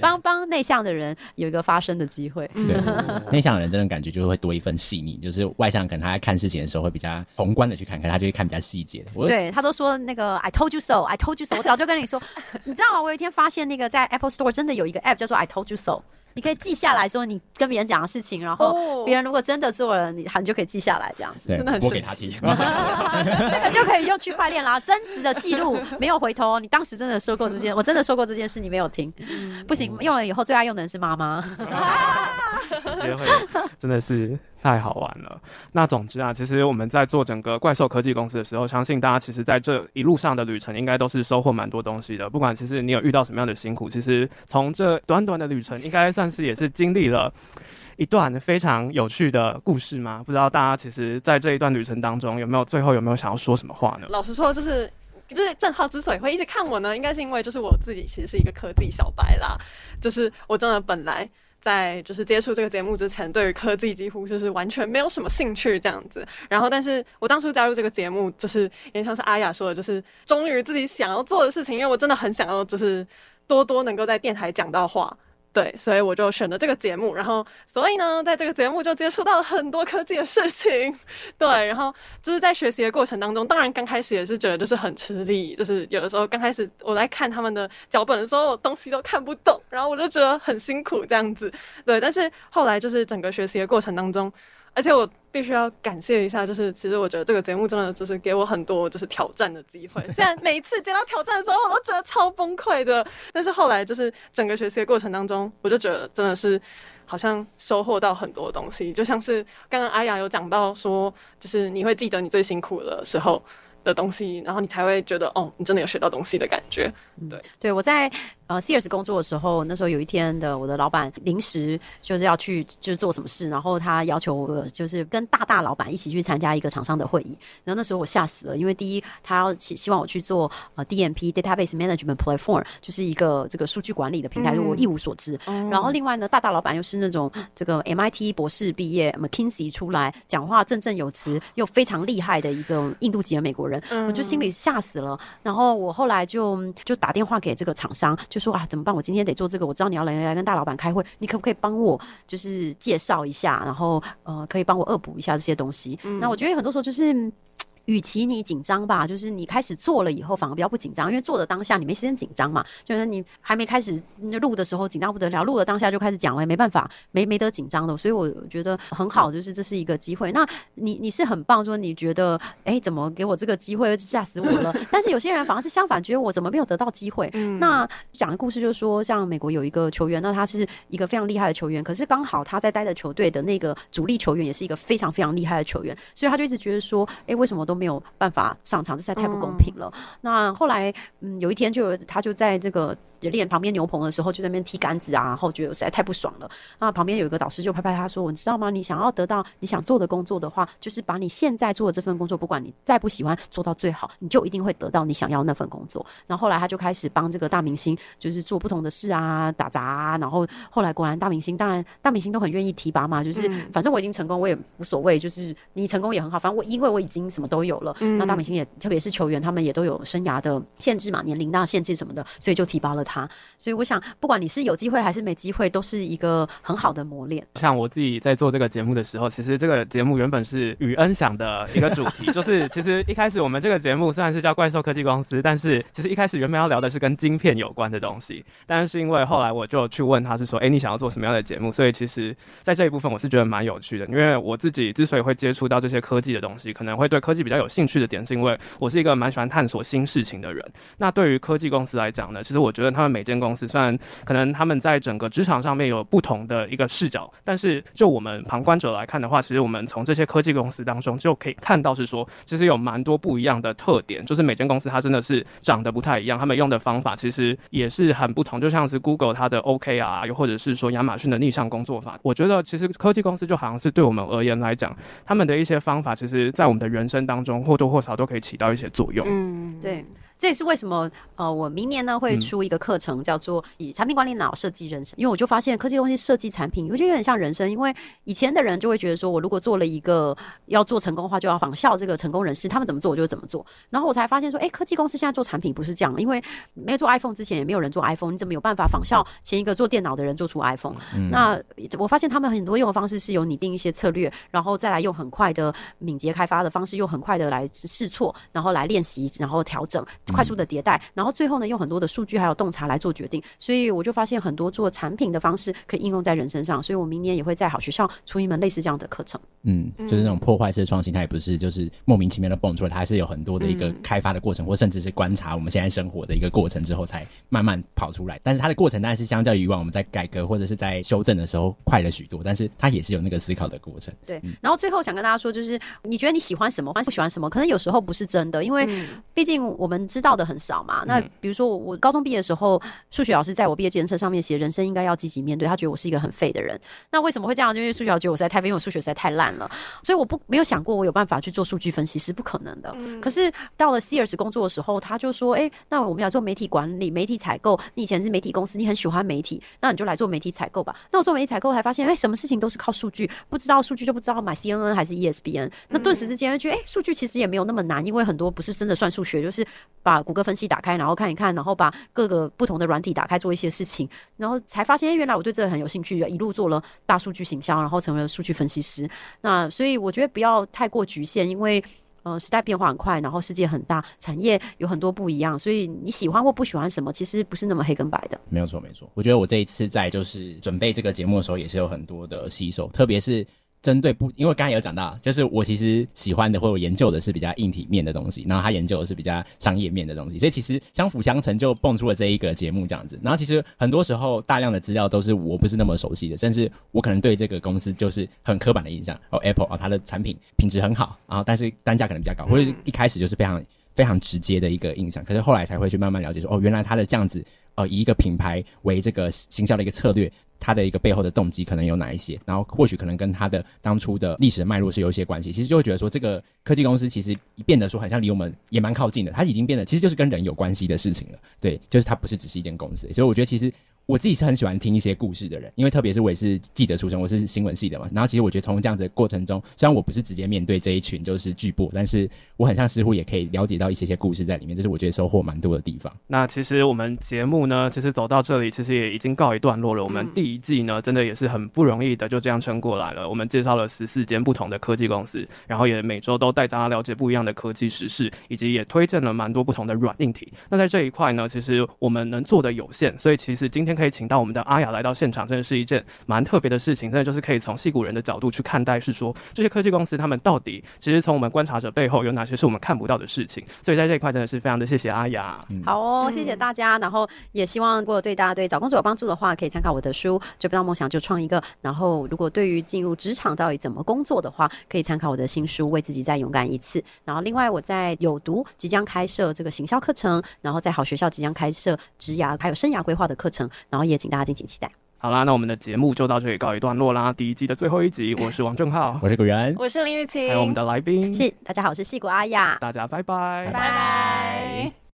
帮帮内向的人有一个发声的机会。对，内向的人真的感觉就会多一份细腻，就是外向可能他在看事情的时候会比较宏观的去看看，他就会看比较细节。对，他都说那个 I told you so，I told you so，我早就跟你说，你知道吗？我有一天发现那个在 Apple Store 真的有一个 App 叫做 I told you so。你可以记下来说你跟别人讲的事情，然后别人如果真的做了，你你就可以记下来，这样子真的很神奇。我给他听，<laughs> 这个就可以用区块链啦，真实的记录，没有回头。你当时真的说过这件，我真的说过这件事，你没有听，不行。用了以后最爱用的人是妈妈，<laughs> 直接会真的是太好玩了。那总之啊，其实我们在做整个怪兽科技公司的时候，相信大家其实在这一路上的旅程，应该都是收获蛮多东西的。不管其实你有遇到什么样的辛苦，其实从这短短的旅程，应该算是也是经历了一段非常有趣的故事吗？不知道大家其实在这一段旅程当中，有没有最后有没有想要说什么话呢？老实说，就是。就是正浩之所以会一直看我呢，应该是因为就是我自己其实是一个科技小白啦。就是我真的本来在就是接触这个节目之前，对于科技几乎就是完全没有什么兴趣这样子。然后，但是我当初加入这个节目，就是也像是阿雅说的，就是忠于自己想要做的事情，因为我真的很想要就是多多能够在电台讲到话。对，所以我就选了这个节目，然后所以呢，在这个节目就接触到了很多科技的事情。<laughs> 对，然后就是在学习的过程当中，当然刚开始也是觉得就是很吃力，就是有的时候刚开始我在看他们的脚本的时候，东西都看不懂，然后我就觉得很辛苦这样子。对，但是后来就是整个学习的过程当中。而且我必须要感谢一下，就是其实我觉得这个节目真的就是给我很多就是挑战的机会。<laughs> 虽然每一次接到挑战的时候，我都觉得超崩溃的，但是后来就是整个学习的过程当中，我就觉得真的是好像收获到很多东西。就像是刚刚阿雅有讲到说，就是你会记得你最辛苦的时候的东西，然后你才会觉得哦，你真的有学到东西的感觉。对，对我在。呃，Sears 工作的时候，那时候有一天的我的老板临时就是要去就是做什么事，然后他要求我就是跟大大老板一起去参加一个厂商的会议。然后那时候我吓死了，因为第一他要希希望我去做呃 DMP Database Management Platform，就是一个这个数据管理的平台，嗯、我一无所知。嗯、然后另外呢，大大老板又是那种这个 MIT 博士毕业，McKinsey 出来，讲话振振有词，又非常厉害的一个印度籍的美国人，嗯、我就心里吓死了。然后我后来就就打电话给这个厂商，就说啊，怎么办？我今天得做这个，我知道你要来来跟大老板开会，你可不可以帮我就是介绍一下，然后呃，可以帮我恶补一下这些东西？嗯、那我觉得很多时候就是。与其你紧张吧，就是你开始做了以后反而比较不紧张，因为做的当下你没时间紧张嘛。就是你还没开始录的时候紧张不得了，录的当下就开始讲了，没办法，没没得紧张的。所以我觉得很好，就是这是一个机会。那你你是很棒，说你觉得哎、欸，怎么给我这个机会，吓死我了。但是有些人反而是相反，觉得我怎么没有得到机会？那讲的故事就是说，像美国有一个球员，那他是一个非常厉害的球员，可是刚好他在待的球队的那个主力球员也是一个非常非常厉害的球员，所以他就一直觉得说，哎、欸，为什么都没有办法上场，这实在太不公平了。嗯、那后来，嗯，有一天就他就在这个。练旁边牛棚的时候，就在那边踢杆子啊，然后觉得实在太不爽了。那旁边有一个导师就拍拍他说：“我知道吗？你想要得到你想做的工作的话，就是把你现在做的这份工作，不管你再不喜欢，做到最好，你就一定会得到你想要那份工作。”然后后来他就开始帮这个大明星，就是做不同的事啊，打杂啊。然后后来果然大明星，当然大明星都很愿意提拔嘛，就是反正我已经成功，我也无所谓，就是你成功也很好。反正我因为我已经什么都有了，那大明星也特别是球员，他们也都有生涯的限制嘛，年龄啊限制什么的，所以就提拔了他。所以我。想，不管你是有机会还是没机会，都是一个很好的磨练。像我自己在做这个节目的时候，其实这个节目原本是与恩想的一个主题，<laughs> 就是其实一开始我们这个节目虽然是叫怪兽科技公司，但是其实一开始原本要聊的是跟晶片有关的东西。但是因为后来我就去问他是说，哎、欸，你想要做什么样的节目？所以其实在这一部分我是觉得蛮有趣的，因为我自己之所以会接触到这些科技的东西，可能会对科技比较有兴趣的点，是因为我是一个蛮喜欢探索新事情的人。那对于科技公司来讲呢，其实我觉得他们每间公司虽然可能他们在整个职场上面有不同的一个视角，但是就我们旁观者来看的话，其实我们从这些科技公司当中就可以看到，是说其实有蛮多不一样的特点，就是每间公司它真的是长得不太一样，他们用的方法其实也是很不同，就像是 Google 它的 OKR 啊，又或者是说亚马逊的逆向工作法，我觉得其实科技公司就好像是对我们而言来讲，他们的一些方法，其实在我们的人生当中或多或少都可以起到一些作用。嗯，对。这也是为什么呃，我明年呢会出一个课程，叫做以产品管理脑设计人生。因为我就发现科技公司设计产品，我觉得有点像人生。因为以前的人就会觉得说，我如果做了一个要做成功的话，就要仿效这个成功人士，他们怎么做我就怎么做。然后我才发现说，哎，科技公司现在做产品不是这样，因为没有做 iPhone 之前也没有人做 iPhone，你怎么有办法仿效前一个做电脑的人做出 iPhone？嗯，那我发现他们很多用的方式是有拟定一些策略，然后再来用很快的敏捷开发的方式，用很快的来试错，然后来练习，然后调整。快速的迭代，然后最后呢，用很多的数据还有洞察来做决定。所以我就发现很多做产品的方式可以应用在人身上。所以我明年也会在好学校出一门类似这样的课程。嗯，就是那种破坏式的创新，它也不是就是莫名其妙的蹦出来，它还是有很多的一个开发的过程，或甚至是观察我们现在生活的一个过程之后才慢慢跑出来。但是它的过程当然是相较于以往我们在改革或者是在修正的时候快了许多，但是它也是有那个思考的过程。对，然后最后想跟大家说，就是你觉得你喜欢什么，不喜欢什么，可能有时候不是真的，因为毕竟我们知道的很少嘛。那比如说我我高中毕业的时候，数学老师在我毕业检测上面写，人生应该要积极面对，他觉得我是一个很废的人。那为什么会这样？就因为数学老师觉得我实在太废，因为我数学实在太烂了，所以我不没有想过我有办法去做数据分析是不可能的。可是到了 Sears 工作的时候，他就说：“哎，那我们要做媒体管理、媒体采购。你以前是媒体公司，你很喜欢媒体，那你就来做媒体采购吧。”那我做媒体采购，才发现，哎，什么事情都是靠数据，不知道数据就不知道买 CNN 还是 ESPN。那顿时之间就觉得，哎，数据其实也没有那么难，因为很多不是真的算数学，就是把谷歌分析打开，然后看一看，然后把各个不同的软体打开做一些事情，然后才发现，哎，原来我对这个很有兴趣，一路做了大数据行销，然后成为了数据分析师。那所以我觉得不要太过局限，因为呃时代变化很快，然后世界很大，产业有很多不一样，所以你喜欢或不喜欢什么，其实不是那么黑跟白的。没有错，没错。我觉得我这一次在就是准备这个节目的时候，也是有很多的吸收，特别是。针对不，因为刚才有讲到，就是我其实喜欢的或我研究的是比较硬体面的东西，然后他研究的是比较商业面的东西，所以其实相辅相成就蹦出了这一个节目这样子。然后其实很多时候大量的资料都是我不是那么熟悉的，甚至我可能对这个公司就是很刻板的印象哦，Apple 哦，它的产品品质很好，然后但是单价可能比较高，或者一开始就是非常非常直接的一个印象，可是后来才会去慢慢了解说哦，原来它的这样子。呃，以一个品牌为这个行销的一个策略，它的一个背后的动机可能有哪一些？然后或许可能跟它的当初的历史脉络是有一些关系。其实就会觉得说，这个科技公司其实变得说，好像离我们也蛮靠近的。它已经变得其实就是跟人有关系的事情了。对，就是它不是只是一间公司。所以我觉得其实。我自己是很喜欢听一些故事的人，因为特别是我也是记者出身，我是新闻系的嘛。然后其实我觉得从这样子的过程中，虽然我不是直接面对这一群就是巨擘，但是我很像似乎也可以了解到一些些故事在里面，这是我觉得收获蛮多的地方。那其实我们节目呢，其实走到这里，其实也已经告一段落了。我们第一季呢，真的也是很不容易的，就这样撑过来了。我们介绍了十四间不同的科技公司，然后也每周都带大家了解不一样的科技时事，以及也推荐了蛮多不同的软硬体。那在这一块呢，其实我们能做的有限，所以其实今天可以请到我们的阿。雅来到现场，真的是一件蛮特别的事情。真的就是可以从戏骨人的角度去看待，是说这些科技公司他们到底其实从我们观察者背后有哪些是我们看不到的事情。所以在这一块真的是非常的谢谢阿雅。嗯、好哦，谢谢大家。然后也希望如果对大家对找工作有帮助的话，可以参考我的书《追不到梦想就创一个》。然后如果对于进入职场到底怎么工作的话，可以参考我的新书《为自己再勇敢一次》。然后另外我在有读即将开设这个行销课程，然后在好学校即将开设职涯还有生涯规划的课程，然后也请大家敬请期待。好啦，那我们的节目就到这里告一段落啦。第一季的最后一集，我是王正浩，<laughs> 我是古元，我是林玉琪，还有我们的来宾，是大家好，我是戏骨阿雅，大家拜拜，拜拜。